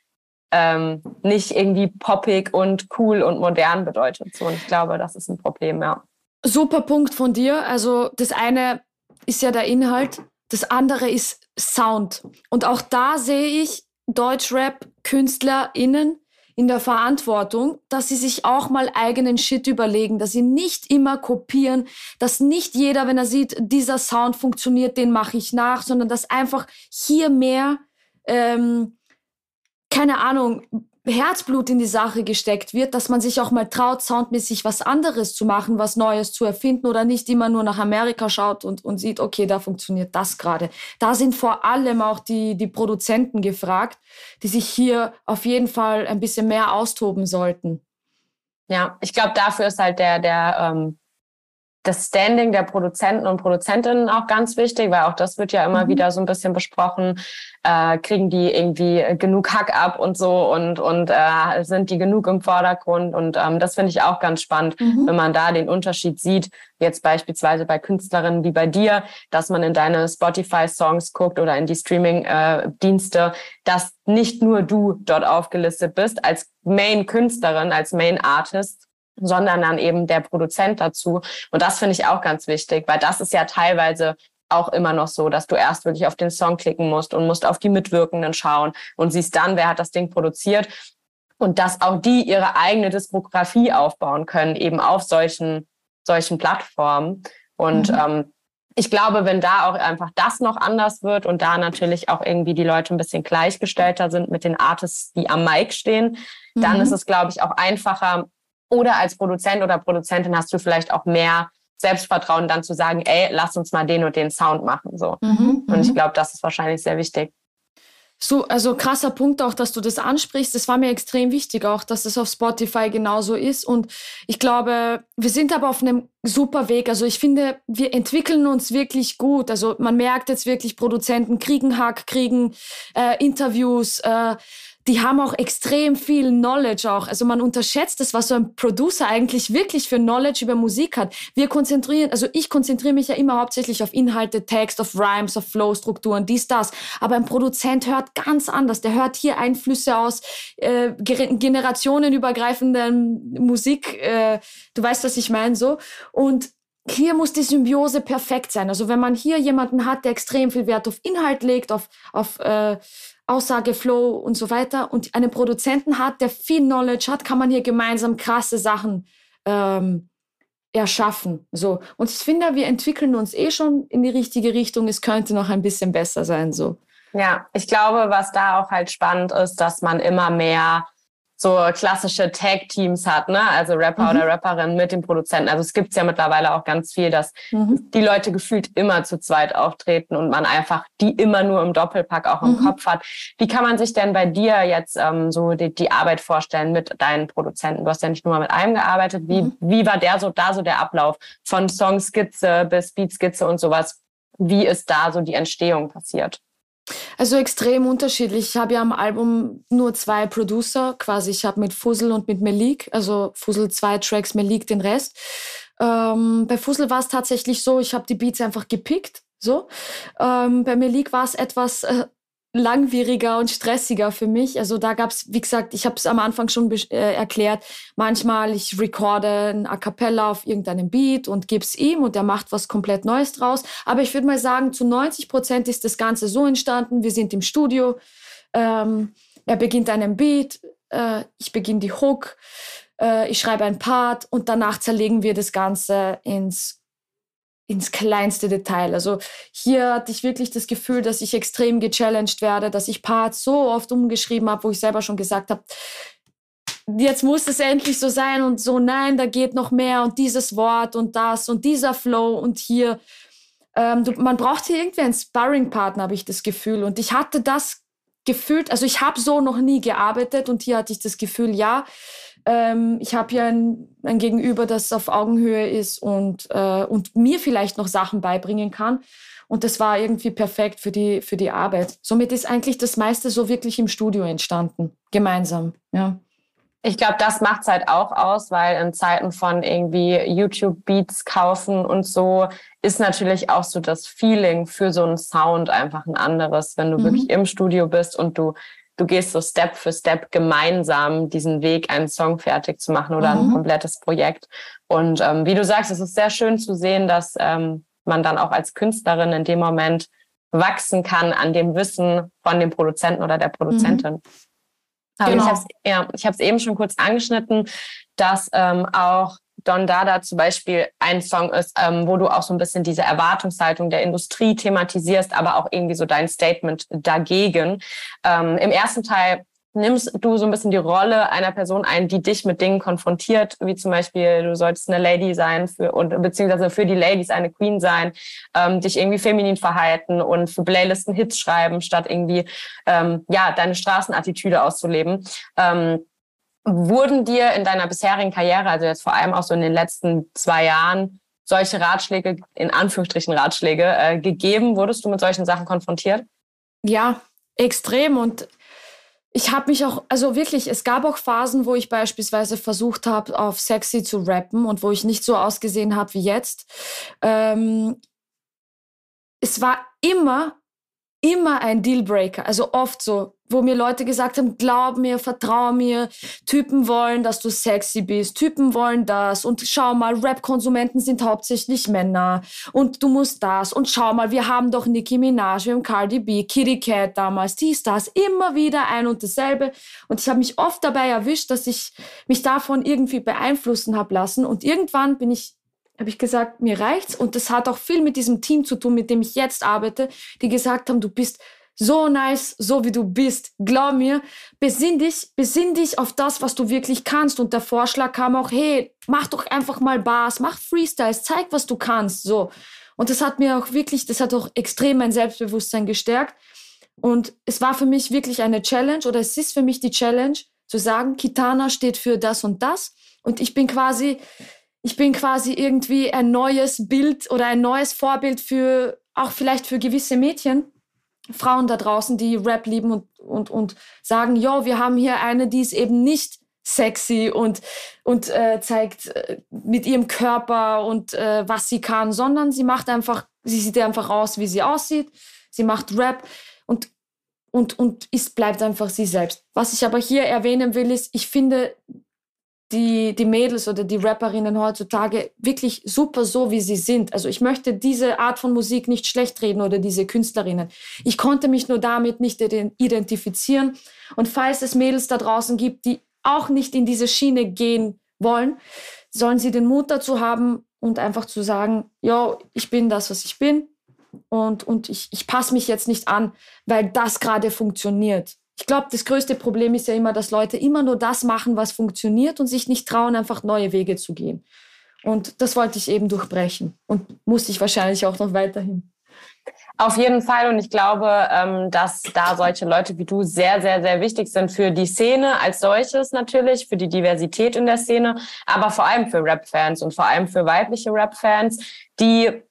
ähm, nicht irgendwie poppig und cool und modern bedeutet. So, und ich glaube, das ist ein Problem, ja. Super Punkt von dir. Also das eine ist ja der Inhalt, das andere ist Sound. Und auch da sehe ich Deutschrap-KünstlerInnen in der Verantwortung, dass sie sich auch mal eigenen Shit überlegen, dass sie nicht immer kopieren, dass nicht jeder, wenn er sieht, dieser Sound funktioniert, den mache ich nach, sondern dass einfach hier mehr, ähm, keine Ahnung, Herzblut in die Sache gesteckt wird, dass man sich auch mal traut, soundmäßig was anderes zu machen, was Neues zu erfinden oder nicht immer nur nach Amerika schaut und, und sieht, okay, da funktioniert das gerade. Da sind vor allem auch die, die Produzenten gefragt, die sich hier auf jeden Fall ein bisschen mehr austoben sollten. Ja, ich glaube, dafür ist halt der, der ähm, das Standing der Produzenten und Produzentinnen auch ganz wichtig, weil auch das wird ja immer mhm. wieder so ein bisschen besprochen. Äh, kriegen die irgendwie genug Hack ab und so und, und äh, sind die genug im Vordergrund? Und ähm, das finde ich auch ganz spannend, mhm. wenn man da den Unterschied sieht, jetzt beispielsweise bei Künstlerinnen wie bei dir, dass man in deine Spotify-Songs guckt oder in die Streaming-Dienste, dass nicht nur du dort aufgelistet bist als Main-Künstlerin, als Main-Artist, sondern dann eben der Produzent dazu. Und das finde ich auch ganz wichtig, weil das ist ja teilweise auch immer noch so, dass du erst wirklich auf den Song klicken musst und musst auf die Mitwirkenden schauen und siehst dann, wer hat das Ding produziert und dass auch die ihre eigene Diskografie aufbauen können, eben auf solchen, solchen Plattformen. Und mhm. ähm, ich glaube, wenn da auch einfach das noch anders wird und da natürlich auch irgendwie die Leute ein bisschen gleichgestellter sind mit den Artists, die am Mic stehen, mhm. dann ist es, glaube ich, auch einfacher, oder als Produzent oder Produzentin hast du vielleicht auch mehr Selbstvertrauen, dann zu sagen, ey, lass uns mal den und den Sound machen. So. Mhm, und ich mhm. glaube, das ist wahrscheinlich sehr wichtig. So, also krasser Punkt auch, dass du das ansprichst. Das war mir extrem wichtig auch, dass das auf Spotify genauso ist. Und ich glaube, wir sind aber auf einem super Weg. Also ich finde, wir entwickeln uns wirklich gut. Also man merkt jetzt wirklich, Produzenten kriegen Hack, kriegen äh, Interviews, äh, die haben auch extrem viel Knowledge auch. Also man unterschätzt das, was so ein Producer eigentlich wirklich für Knowledge über Musik hat. Wir konzentrieren, also ich konzentriere mich ja immer hauptsächlich auf Inhalte, Text, auf Rhymes, auf Flow-Strukturen, dies, das. Aber ein Produzent hört ganz anders. Der hört hier Einflüsse aus äh, generationenübergreifenden Musik. Äh, du weißt, was ich meine, so. Und hier muss die Symbiose perfekt sein. Also wenn man hier jemanden hat, der extrem viel Wert auf Inhalt legt, auf, auf äh, Aussageflow und so weiter und einen Produzenten hat, der viel Knowledge hat, kann man hier gemeinsam krasse Sachen ähm, erschaffen. So. Und ich finde, wir entwickeln uns eh schon in die richtige Richtung. Es könnte noch ein bisschen besser sein. So. Ja, ich glaube, was da auch halt spannend ist, dass man immer mehr so klassische Tag-Teams hat, ne? Also Rapper mhm. oder Rapperin mit dem Produzenten. Also es gibt ja mittlerweile auch ganz viel, dass mhm. die Leute gefühlt immer zu zweit auftreten und man einfach die immer nur im Doppelpack auch im mhm. Kopf hat. Wie kann man sich denn bei dir jetzt ähm, so die, die, Arbeit vorstellen mit deinen Produzenten? Du hast ja nicht nur mal mit einem gearbeitet. Wie, mhm. wie war der so da so der Ablauf von Songskizze bis Beatskizze und sowas? Wie ist da so die Entstehung passiert? Also extrem unterschiedlich. Ich habe ja am Album nur zwei Producer quasi. Ich habe mit Fussel und mit Melik, also Fussel zwei Tracks, Melik den Rest. Ähm, bei Fussel war es tatsächlich so, ich habe die Beats einfach gepickt. So. Ähm, bei Melik war es etwas äh, langwieriger und stressiger für mich. Also da gab's, wie gesagt, ich habe es am Anfang schon äh, erklärt, manchmal ich recorde ein A cappella auf irgendeinem Beat und gebe es ihm und er macht was komplett Neues draus. Aber ich würde mal sagen, zu 90 Prozent ist das Ganze so entstanden, wir sind im Studio, ähm, er beginnt einen Beat, äh, ich beginne die Hook, äh, ich schreibe ein Part und danach zerlegen wir das Ganze ins ins kleinste Detail. Also hier hatte ich wirklich das Gefühl, dass ich extrem gechallenged werde, dass ich Parts so oft umgeschrieben habe, wo ich selber schon gesagt habe, jetzt muss es endlich so sein und so, nein, da geht noch mehr und dieses Wort und das und dieser Flow und hier. Ähm, du, man braucht hier irgendwie einen Sparring-Partner, habe ich das Gefühl. Und ich hatte das gefühlt, also ich habe so noch nie gearbeitet und hier hatte ich das Gefühl, ja, ähm, ich habe ja ein, ein, Gegenüber, das auf Augenhöhe ist und, äh, und mir vielleicht noch Sachen beibringen kann. Und das war irgendwie perfekt für die, für die Arbeit. Somit ist eigentlich das meiste so wirklich im Studio entstanden, gemeinsam. Ja. Ich glaube, das macht es halt auch aus, weil in Zeiten von irgendwie YouTube-Beats kaufen und so ist natürlich auch so das Feeling für so einen Sound einfach ein anderes, wenn du mhm. wirklich im Studio bist und du du gehst so Step für Step gemeinsam diesen Weg, einen Song fertig zu machen oder mhm. ein komplettes Projekt. Und ähm, wie du sagst, es ist sehr schön zu sehen, dass ähm, man dann auch als Künstlerin in dem Moment wachsen kann an dem Wissen von dem Produzenten oder der Produzentin. Mhm. Aber genau. ich habe es ja, ich eben schon kurz angeschnitten, dass ähm, auch Don Dada zum Beispiel ein Song ist, ähm, wo du auch so ein bisschen diese Erwartungshaltung der Industrie thematisierst, aber auch irgendwie so dein Statement dagegen. Ähm, Im ersten Teil nimmst du so ein bisschen die Rolle einer Person ein, die dich mit Dingen konfrontiert, wie zum Beispiel, du solltest eine Lady sein für und beziehungsweise für die Ladies eine Queen sein, ähm, dich irgendwie feminin verhalten und für Playlisten Hits schreiben, statt irgendwie ähm, ja deine Straßenattitüde auszuleben. Ähm, Wurden dir in deiner bisherigen Karriere, also jetzt vor allem auch so in den letzten zwei Jahren, solche Ratschläge, in Anführungsstrichen Ratschläge, äh, gegeben? Wurdest du mit solchen Sachen konfrontiert? Ja, extrem. Und ich habe mich auch, also wirklich, es gab auch Phasen, wo ich beispielsweise versucht habe, auf sexy zu rappen und wo ich nicht so ausgesehen habe wie jetzt. Ähm, es war immer, immer ein Dealbreaker. Also oft so, wo mir Leute gesagt haben, glaub mir, vertrau mir, Typen wollen, dass du sexy bist, Typen wollen das und schau mal, Rap-Konsumenten sind hauptsächlich Männer und du musst das und schau mal, wir haben doch Nicki Minaj, wir haben Cardi B, Kitty Cat damals, dies, das, immer wieder ein und dasselbe und ich habe mich oft dabei erwischt, dass ich mich davon irgendwie beeinflussen habe lassen und irgendwann bin ich habe ich gesagt, mir reicht's und das hat auch viel mit diesem Team zu tun, mit dem ich jetzt arbeite, die gesagt haben, du bist so nice, so wie du bist. Glaub mir, besinn dich, besinn dich auf das, was du wirklich kannst. Und der Vorschlag kam auch, hey, mach doch einfach mal Bars, mach Freestyles, zeig, was du kannst, so. Und das hat mir auch wirklich, das hat auch extrem mein Selbstbewusstsein gestärkt. Und es war für mich wirklich eine Challenge oder es ist für mich die Challenge zu sagen, Kitana steht für das und das. Und ich bin quasi, ich bin quasi irgendwie ein neues Bild oder ein neues Vorbild für, auch vielleicht für gewisse Mädchen Frauen da draußen, die Rap lieben und, und, und sagen, jo, wir haben hier eine, die ist eben nicht sexy und, und äh, zeigt äh, mit ihrem Körper und äh, was sie kann, sondern sie macht einfach, sie sieht einfach aus, wie sie aussieht. Sie macht Rap und, und, und ist, bleibt einfach sie selbst. Was ich aber hier erwähnen will, ist, ich finde, die, die Mädels oder die Rapperinnen heutzutage wirklich super so, wie sie sind. Also ich möchte diese Art von Musik nicht schlecht reden oder diese Künstlerinnen. Ich konnte mich nur damit nicht identifizieren. Und falls es Mädels da draußen gibt, die auch nicht in diese Schiene gehen wollen, sollen sie den Mut dazu haben und einfach zu sagen, ja, ich bin das, was ich bin und, und ich, ich passe mich jetzt nicht an, weil das gerade funktioniert. Ich glaube, das größte Problem ist ja immer, dass Leute immer nur das machen, was funktioniert und sich nicht trauen, einfach neue Wege zu gehen. Und das wollte ich eben durchbrechen und musste ich wahrscheinlich auch noch weiterhin. Auf jeden Fall. Und ich glaube, ähm, dass da solche Leute wie du sehr, sehr, sehr wichtig sind für die Szene als solches natürlich, für die Diversität in der Szene, aber vor allem für Rap-Fans und vor allem für weibliche Rap-Fans, die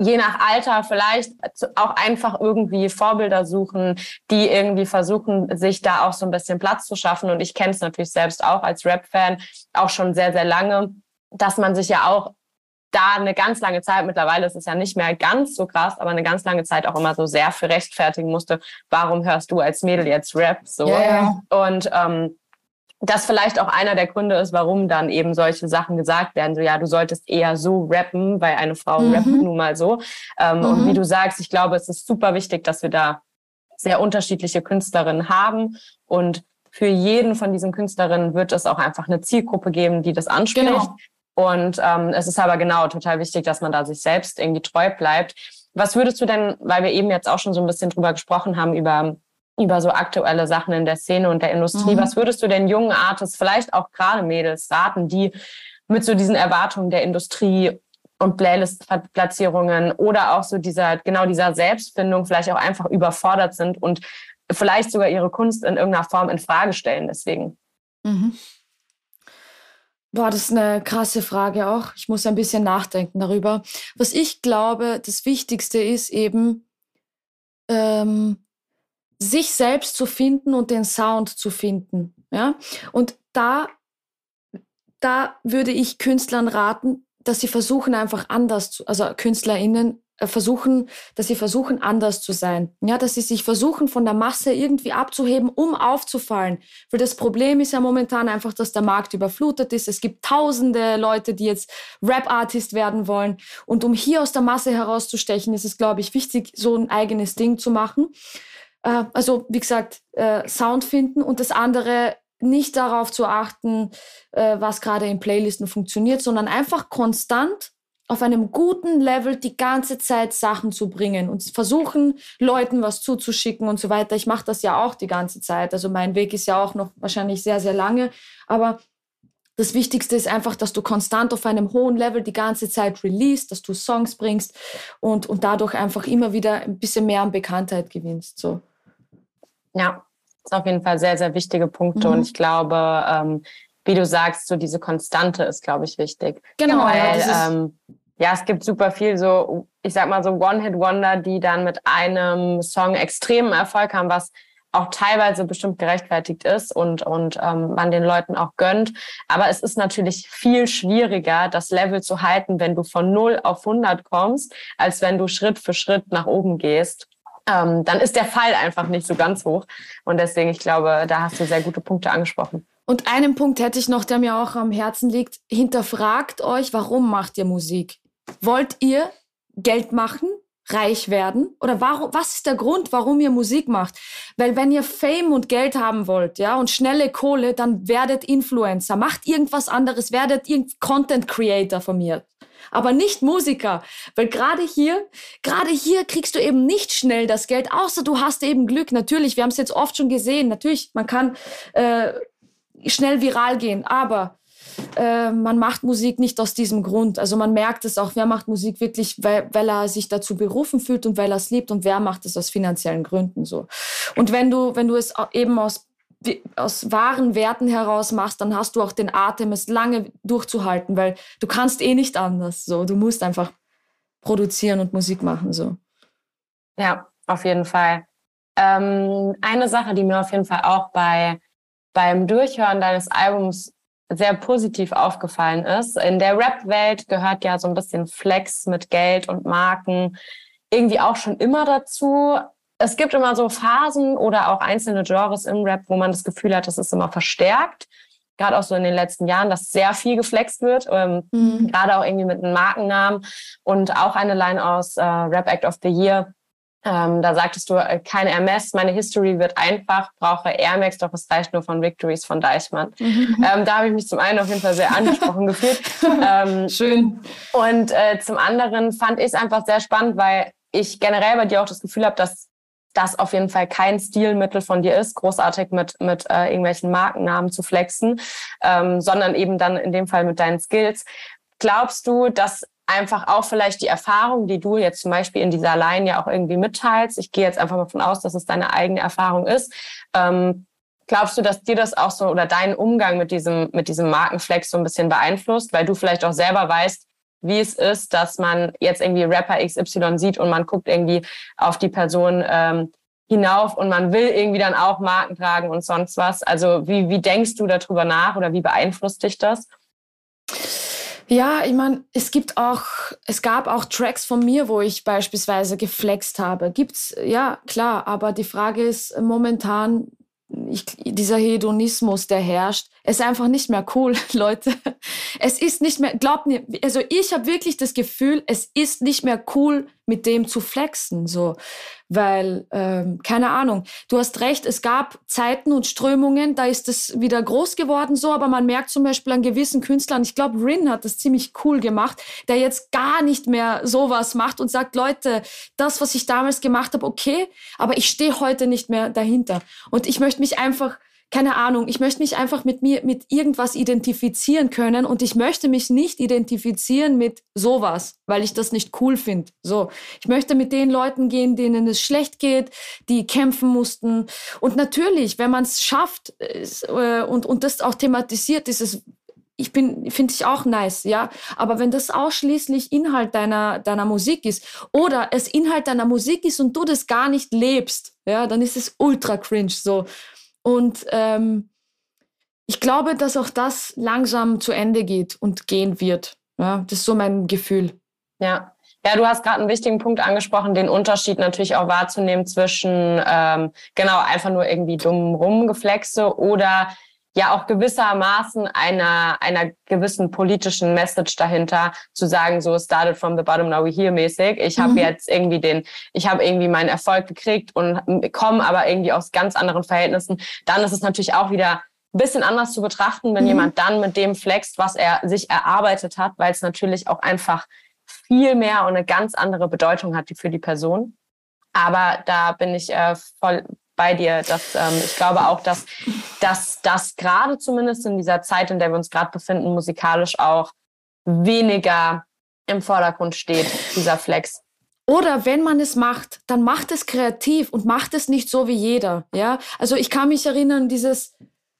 je nach Alter vielleicht auch einfach irgendwie Vorbilder suchen, die irgendwie versuchen, sich da auch so ein bisschen Platz zu schaffen. Und ich kenne es natürlich selbst auch als Rap-Fan auch schon sehr, sehr lange, dass man sich ja auch da eine ganz lange Zeit, mittlerweile ist es ja nicht mehr ganz so krass, aber eine ganz lange Zeit auch immer so sehr für rechtfertigen musste, warum hörst du als Mädel jetzt Rap so? Yeah. Und ähm, das vielleicht auch einer der Gründe ist, warum dann eben solche Sachen gesagt werden. So, ja, du solltest eher so rappen, weil eine Frau mhm. rappt nun mal so. Ähm, mhm. Und wie du sagst, ich glaube, es ist super wichtig, dass wir da sehr unterschiedliche Künstlerinnen haben. Und für jeden von diesen Künstlerinnen wird es auch einfach eine Zielgruppe geben, die das anspricht. Genau. Und ähm, es ist aber genau total wichtig, dass man da sich selbst irgendwie treu bleibt. Was würdest du denn, weil wir eben jetzt auch schon so ein bisschen drüber gesprochen haben, über über so aktuelle Sachen in der Szene und der Industrie. Mhm. Was würdest du den jungen Artists, vielleicht auch gerade Mädels, raten, die mit so diesen Erwartungen der Industrie und Playlist-Platzierungen oder auch so dieser, genau dieser Selbstfindung vielleicht auch einfach überfordert sind und vielleicht sogar ihre Kunst in irgendeiner Form in Frage stellen deswegen? Mhm. Boah, das ist eine krasse Frage auch. Ich muss ein bisschen nachdenken darüber. Was ich glaube, das Wichtigste ist eben, ähm, sich selbst zu finden und den Sound zu finden. Ja? Und da, da würde ich Künstlern raten, dass sie versuchen einfach anders zu, also KünstlerInnen äh, versuchen, dass sie versuchen anders zu sein. Ja, dass sie sich versuchen von der Masse irgendwie abzuheben, um aufzufallen. Weil das Problem ist ja momentan einfach, dass der Markt überflutet ist. Es gibt tausende Leute, die jetzt Rap-Artist werden wollen. Und um hier aus der Masse herauszustechen, ist es, glaube ich, wichtig, so ein eigenes Ding zu machen. Äh, also wie gesagt, äh, Sound finden und das andere nicht darauf zu achten, äh, was gerade in Playlisten funktioniert, sondern einfach konstant auf einem guten Level die ganze Zeit Sachen zu bringen und versuchen, Leuten was zuzuschicken und so weiter. Ich mache das ja auch die ganze Zeit. Also mein Weg ist ja auch noch wahrscheinlich sehr, sehr lange. Aber das Wichtigste ist einfach, dass du konstant auf einem hohen Level die ganze Zeit release, dass du Songs bringst und, und dadurch einfach immer wieder ein bisschen mehr an Bekanntheit gewinnst. So. Ja, das ist auf jeden Fall sehr, sehr wichtige Punkte. Mhm. Und ich glaube, ähm, wie du sagst, so diese Konstante ist, glaube ich, wichtig. Genau. Weil, ja, ähm, ja, es gibt super viel so, ich sag mal so One-Hit-Wonder, die dann mit einem Song extremen Erfolg haben, was auch teilweise bestimmt gerechtfertigt ist und, und ähm, man den Leuten auch gönnt. Aber es ist natürlich viel schwieriger, das Level zu halten, wenn du von 0 auf 100 kommst, als wenn du Schritt für Schritt nach oben gehst ähm, dann ist der Fall einfach nicht so ganz hoch. Und deswegen, ich glaube, da hast du sehr gute Punkte angesprochen. Und einen Punkt hätte ich noch, der mir auch am Herzen liegt. Hinterfragt euch, warum macht ihr Musik? Wollt ihr Geld machen? reich werden? Oder warum, was ist der Grund, warum ihr Musik macht? Weil wenn ihr Fame und Geld haben wollt, ja, und schnelle Kohle, dann werdet Influencer, macht irgendwas anderes, werdet Content Creator von mir aber nicht Musiker. Weil gerade hier, gerade hier kriegst du eben nicht schnell das Geld, außer du hast eben Glück. Natürlich, wir haben es jetzt oft schon gesehen. Natürlich, man kann äh, schnell viral gehen, aber äh, man macht Musik nicht aus diesem Grund. Also man merkt es auch, wer macht Musik wirklich, weil, weil er sich dazu berufen fühlt und weil er es liebt und wer macht es aus finanziellen Gründen so. Und wenn du, wenn du es eben aus aus wahren Werten heraus machst, dann hast du auch den Atem, es lange durchzuhalten, weil du kannst eh nicht anders. So, du musst einfach produzieren und Musik machen. So. Ja, auf jeden Fall. Ähm, eine Sache, die mir auf jeden Fall auch bei beim Durchhören deines Albums sehr positiv aufgefallen ist. In der Rap-Welt gehört ja so ein bisschen Flex mit Geld und Marken irgendwie auch schon immer dazu es gibt immer so Phasen oder auch einzelne Genres im Rap, wo man das Gefühl hat, das ist immer verstärkt. Gerade auch so in den letzten Jahren, dass sehr viel geflext wird, ähm, mhm. gerade auch irgendwie mit einem Markennamen und auch eine Line aus äh, Rap Act of the Year. Ähm, da sagtest du, äh, keine Ermess, meine History wird einfach, brauche Air Max, doch es reicht nur von Victories von Deichmann. Mhm. Ähm, da habe ich mich zum einen auf jeden Fall sehr angesprochen gefühlt. Ähm, Schön. Und äh, zum anderen fand ich es einfach sehr spannend, weil ich generell bei dir auch das Gefühl habe, dass das auf jeden Fall kein Stilmittel von dir ist, großartig mit, mit äh, irgendwelchen Markennamen zu flexen, ähm, sondern eben dann in dem Fall mit deinen Skills. Glaubst du, dass einfach auch vielleicht die Erfahrung, die du jetzt zum Beispiel in dieser Line ja auch irgendwie mitteilst, ich gehe jetzt einfach mal von aus, dass es deine eigene Erfahrung ist, ähm, glaubst du, dass dir das auch so oder deinen Umgang mit diesem, mit diesem Markenflex so ein bisschen beeinflusst, weil du vielleicht auch selber weißt, wie es ist, dass man jetzt irgendwie Rapper XY sieht und man guckt irgendwie auf die Person ähm, hinauf und man will irgendwie dann auch Marken tragen und sonst was. Also wie, wie denkst du darüber nach oder wie beeinflusst dich das? Ja, ich meine, es gibt auch, es gab auch Tracks von mir, wo ich beispielsweise geflext habe. Gibt's, ja, klar, aber die Frage ist momentan, ich, dieser Hedonismus, der herrscht, ist einfach nicht mehr cool, Leute. Es ist nicht mehr, glaubt mir, also ich habe wirklich das Gefühl, es ist nicht mehr cool, mit dem zu flexen, so, weil ähm, keine Ahnung. Du hast recht, es gab Zeiten und Strömungen, da ist es wieder groß geworden, so, aber man merkt zum Beispiel an gewissen Künstlern. Ich glaube, Rin hat das ziemlich cool gemacht, der jetzt gar nicht mehr sowas macht und sagt, Leute, das, was ich damals gemacht habe, okay, aber ich stehe heute nicht mehr dahinter und ich möchte mich einfach keine Ahnung, ich möchte mich einfach mit mir, mit irgendwas identifizieren können und ich möchte mich nicht identifizieren mit sowas, weil ich das nicht cool finde. So, ich möchte mit den Leuten gehen, denen es schlecht geht, die kämpfen mussten. Und natürlich, wenn man es schafft äh, und, und das auch thematisiert, ist es ich bin, finde ich auch nice, ja. Aber wenn das ausschließlich Inhalt deiner, deiner Musik ist oder es Inhalt deiner Musik ist und du das gar nicht lebst, ja, dann ist es ultra cringe, so. Und ähm, ich glaube, dass auch das langsam zu Ende geht und gehen wird. Ja, das ist so mein Gefühl. Ja. Ja, du hast gerade einen wichtigen Punkt angesprochen, den Unterschied natürlich auch wahrzunehmen zwischen ähm, genau einfach nur irgendwie dumm rumgeflexe oder ja auch gewissermaßen einer, einer gewissen politischen Message dahinter zu sagen, so started from the bottom, now we here mäßig. Ich habe mhm. jetzt irgendwie den, ich habe irgendwie meinen Erfolg gekriegt und komme aber irgendwie aus ganz anderen Verhältnissen. Dann ist es natürlich auch wieder ein bisschen anders zu betrachten, wenn mhm. jemand dann mit dem flext, was er sich erarbeitet hat, weil es natürlich auch einfach viel mehr und eine ganz andere Bedeutung hat für die Person. Aber da bin ich äh, voll, bei dir, dass ähm, ich glaube auch, dass, dass das gerade zumindest in dieser Zeit, in der wir uns gerade befinden, musikalisch auch weniger im Vordergrund steht, dieser Flex. Oder wenn man es macht, dann macht es kreativ und macht es nicht so wie jeder. Ja, also ich kann mich erinnern, dieses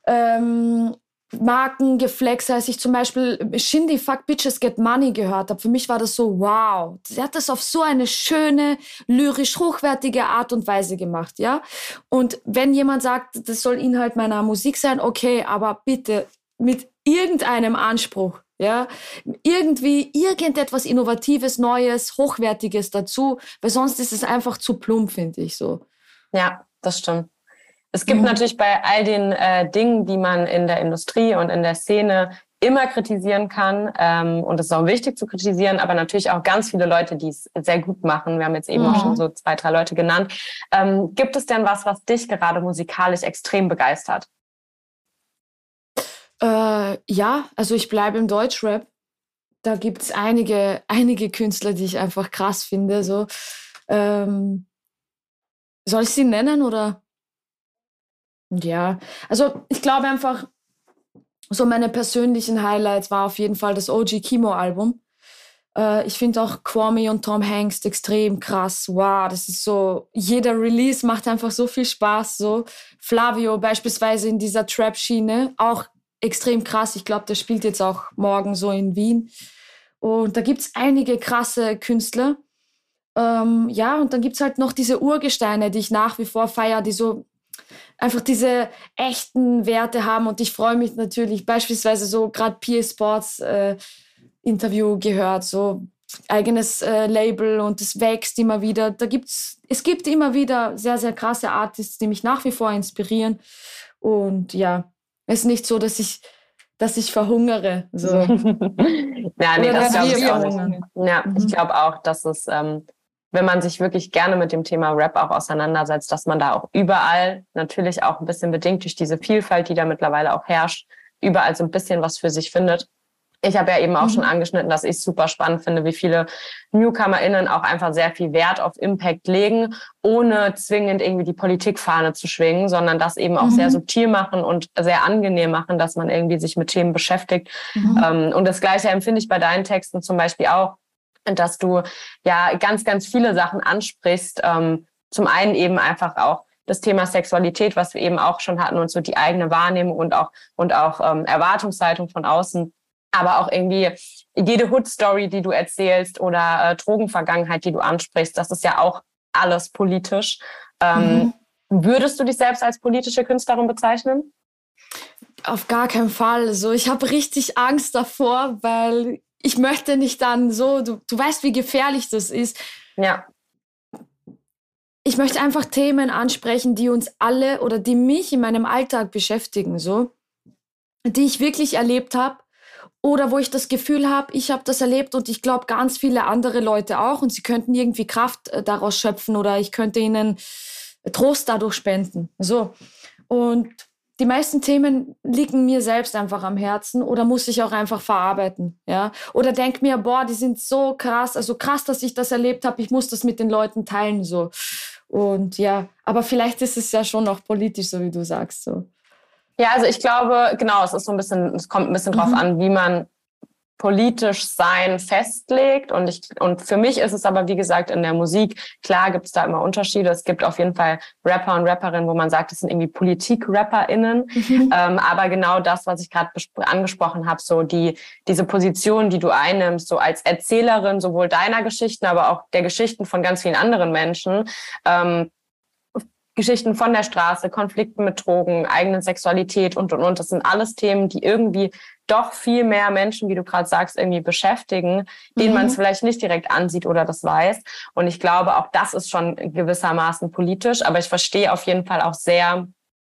ähm, Markengeflex, als ich zum Beispiel Shindy Fuck Bitches Get Money gehört habe. Für mich war das so, wow. Sie hat das auf so eine schöne, lyrisch hochwertige Art und Weise gemacht, ja. Und wenn jemand sagt, das soll Inhalt meiner Musik sein, okay, aber bitte mit irgendeinem Anspruch, ja, irgendwie irgendetwas Innovatives, Neues, Hochwertiges dazu, weil sonst ist es einfach zu plump, finde ich so. Ja, das stimmt. Es gibt mhm. natürlich bei all den äh, Dingen, die man in der Industrie und in der Szene immer kritisieren kann, ähm, und es ist auch wichtig zu kritisieren, aber natürlich auch ganz viele Leute, die es sehr gut machen. Wir haben jetzt eben mhm. auch schon so zwei, drei Leute genannt. Ähm, gibt es denn was, was dich gerade musikalisch extrem begeistert? Äh, ja, also ich bleibe im Deutschrap. Da gibt es einige, einige Künstler, die ich einfach krass finde. So, ähm, soll ich sie nennen oder? Ja, also ich glaube einfach, so meine persönlichen Highlights war auf jeden Fall das OG Kimo-Album. Äh, ich finde auch Kwame und Tom Hanks extrem krass. Wow, das ist so, jeder Release macht einfach so viel Spaß. So Flavio beispielsweise in dieser Trap-Schiene, auch extrem krass. Ich glaube, der spielt jetzt auch morgen so in Wien. Und da gibt es einige krasse Künstler. Ähm, ja, und dann gibt es halt noch diese Urgesteine, die ich nach wie vor feiere, die so einfach diese echten Werte haben. Und ich freue mich natürlich beispielsweise so gerade PA Sports äh, Interview gehört, so eigenes äh, Label und es wächst immer wieder. Da gibt's, es gibt immer wieder sehr, sehr krasse Artists, die mich nach wie vor inspirieren. Und ja, es ist nicht so, dass ich, dass ich verhungere. So. ja, nee, das glaube ich auch. Ja, mhm. ich glaube auch, dass es ähm, wenn man sich wirklich gerne mit dem Thema Rap auch auseinandersetzt, dass man da auch überall, natürlich auch ein bisschen bedingt durch diese Vielfalt, die da mittlerweile auch herrscht, überall so ein bisschen was für sich findet. Ich habe ja eben auch mhm. schon angeschnitten, dass ich super spannend finde, wie viele NewcomerInnen auch einfach sehr viel Wert auf Impact legen, ohne zwingend irgendwie die Politikfahne zu schwingen, sondern das eben auch mhm. sehr subtil machen und sehr angenehm machen, dass man irgendwie sich mit Themen beschäftigt. Mhm. Ähm, und das Gleiche empfinde ich bei deinen Texten zum Beispiel auch, dass du ja ganz, ganz viele Sachen ansprichst. Ähm, zum einen eben einfach auch das Thema Sexualität, was wir eben auch schon hatten und so die eigene Wahrnehmung und auch und auch ähm, Erwartungshaltung von außen, aber auch irgendwie jede Hood-Story, die du erzählst oder äh, Drogenvergangenheit, die du ansprichst, das ist ja auch alles politisch. Ähm, mhm. Würdest du dich selbst als politische Künstlerin bezeichnen? Auf gar keinen Fall. Also ich habe richtig Angst davor, weil ich möchte nicht dann so, du, du weißt, wie gefährlich das ist. Ja. Ich möchte einfach Themen ansprechen, die uns alle oder die mich in meinem Alltag beschäftigen, so, die ich wirklich erlebt habe oder wo ich das Gefühl habe, ich habe das erlebt und ich glaube ganz viele andere Leute auch und sie könnten irgendwie Kraft äh, daraus schöpfen oder ich könnte ihnen Trost dadurch spenden. So. Und die meisten Themen liegen mir selbst einfach am Herzen oder muss ich auch einfach verarbeiten, ja? Oder denk mir, boah, die sind so krass, also krass, dass ich das erlebt habe, ich muss das mit den Leuten teilen so. Und ja, aber vielleicht ist es ja schon auch politisch, so wie du sagst so. Ja, also ich glaube, genau, es ist so ein bisschen, es kommt ein bisschen drauf mhm. an, wie man politisch sein festlegt. Und ich, und für mich ist es aber, wie gesagt, in der Musik, klar gibt es da immer Unterschiede. Es gibt auf jeden Fall Rapper und Rapperinnen, wo man sagt, das sind irgendwie Politik-RapperInnen. Mhm. Ähm, aber genau das, was ich gerade angesprochen habe, so die, diese Position, die du einnimmst, so als Erzählerin sowohl deiner Geschichten, aber auch der Geschichten von ganz vielen anderen Menschen, ähm, Geschichten von der Straße, Konflikten mit Drogen, eigenen Sexualität und, und, und. Das sind alles Themen, die irgendwie doch viel mehr Menschen, wie du gerade sagst, irgendwie beschäftigen, denen mhm. man es vielleicht nicht direkt ansieht oder das weiß. Und ich glaube, auch das ist schon gewissermaßen politisch. Aber ich verstehe auf jeden Fall auch sehr,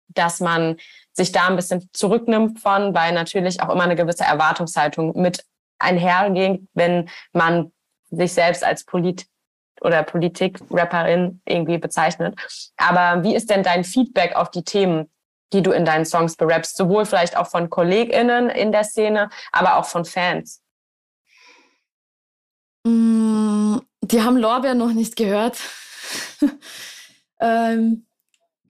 dass man sich da ein bisschen zurücknimmt von, weil natürlich auch immer eine gewisse Erwartungshaltung mit einhergeht, wenn man sich selbst als Polit oder Politik-Rapperin irgendwie bezeichnet. Aber wie ist denn dein Feedback auf die Themen, die du in deinen Songs berappst? Sowohl vielleicht auch von KollegInnen in der Szene, aber auch von Fans? Mm, die haben Lorbeer noch nicht gehört. ähm,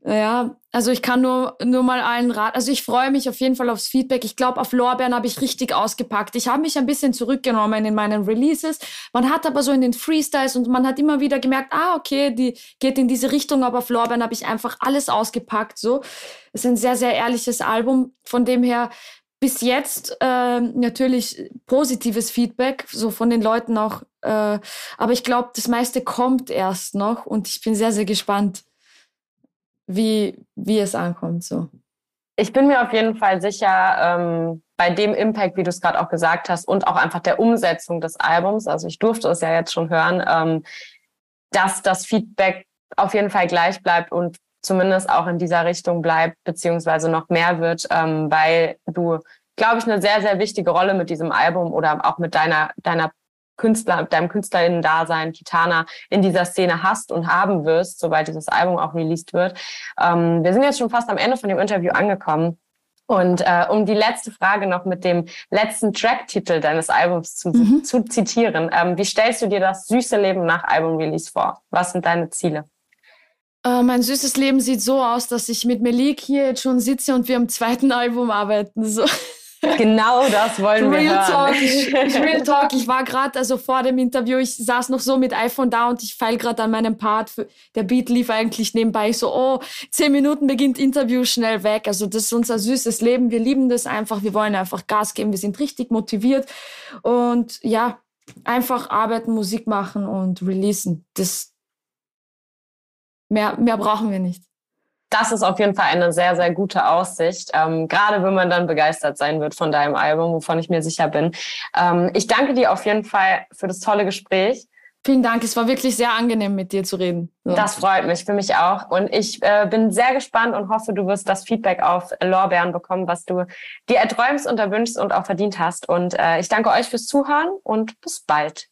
ja, also ich kann nur, nur mal allen raten. Also ich freue mich auf jeden Fall aufs Feedback. Ich glaube, auf Lorbeeren habe ich richtig ausgepackt. Ich habe mich ein bisschen zurückgenommen in meinen Releases. Man hat aber so in den Freestyles und man hat immer wieder gemerkt, ah, okay, die geht in diese Richtung, aber auf Lorbeeren habe ich einfach alles ausgepackt. So, es ist ein sehr, sehr ehrliches Album. Von dem her bis jetzt äh, natürlich positives Feedback, so von den Leuten auch. Äh, aber ich glaube, das meiste kommt erst noch und ich bin sehr, sehr gespannt wie, wie es ankommt. So. Ich bin mir auf jeden Fall sicher, ähm, bei dem Impact, wie du es gerade auch gesagt hast, und auch einfach der Umsetzung des Albums, also ich durfte es ja jetzt schon hören, ähm, dass das Feedback auf jeden Fall gleich bleibt und zumindest auch in dieser Richtung bleibt, beziehungsweise noch mehr wird, ähm, weil du, glaube ich, eine sehr, sehr wichtige Rolle mit diesem Album oder auch mit deiner, deiner Künstler, deinem Künstlerinnen-Dasein, Kitana, in dieser Szene hast und haben wirst, sobald dieses Album auch released wird. Ähm, wir sind jetzt schon fast am Ende von dem Interview angekommen. Und äh, um die letzte Frage noch mit dem letzten Tracktitel deines Albums zu, mhm. zu zitieren, ähm, wie stellst du dir das süße Leben nach Album-Release vor? Was sind deine Ziele? Äh, mein süßes Leben sieht so aus, dass ich mit Melik hier jetzt schon sitze und wir am zweiten Album arbeiten. So. Genau das wollen Real wir hören. Talk, ich, Real Talk. Ich war gerade, also vor dem Interview, ich saß noch so mit iPhone da und ich feil gerade an meinem Part. Für, der Beat lief eigentlich nebenbei. Ich so, oh, zehn Minuten beginnt Interview, schnell weg. Also das ist unser süßes Leben. Wir lieben das einfach. Wir wollen einfach Gas geben. Wir sind richtig motiviert. Und ja, einfach arbeiten, Musik machen und releasen. Das, mehr, mehr brauchen wir nicht das ist auf jeden Fall eine sehr, sehr gute Aussicht, ähm, gerade wenn man dann begeistert sein wird von deinem Album, wovon ich mir sicher bin. Ähm, ich danke dir auf jeden Fall für das tolle Gespräch. Vielen Dank, es war wirklich sehr angenehm, mit dir zu reden. So. Das freut mich, für mich auch. Und ich äh, bin sehr gespannt und hoffe, du wirst das Feedback auf Lorbeeren bekommen, was du dir erträumst und erwünschst und auch verdient hast. Und äh, ich danke euch fürs Zuhören und bis bald.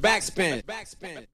Backspin. Backspin.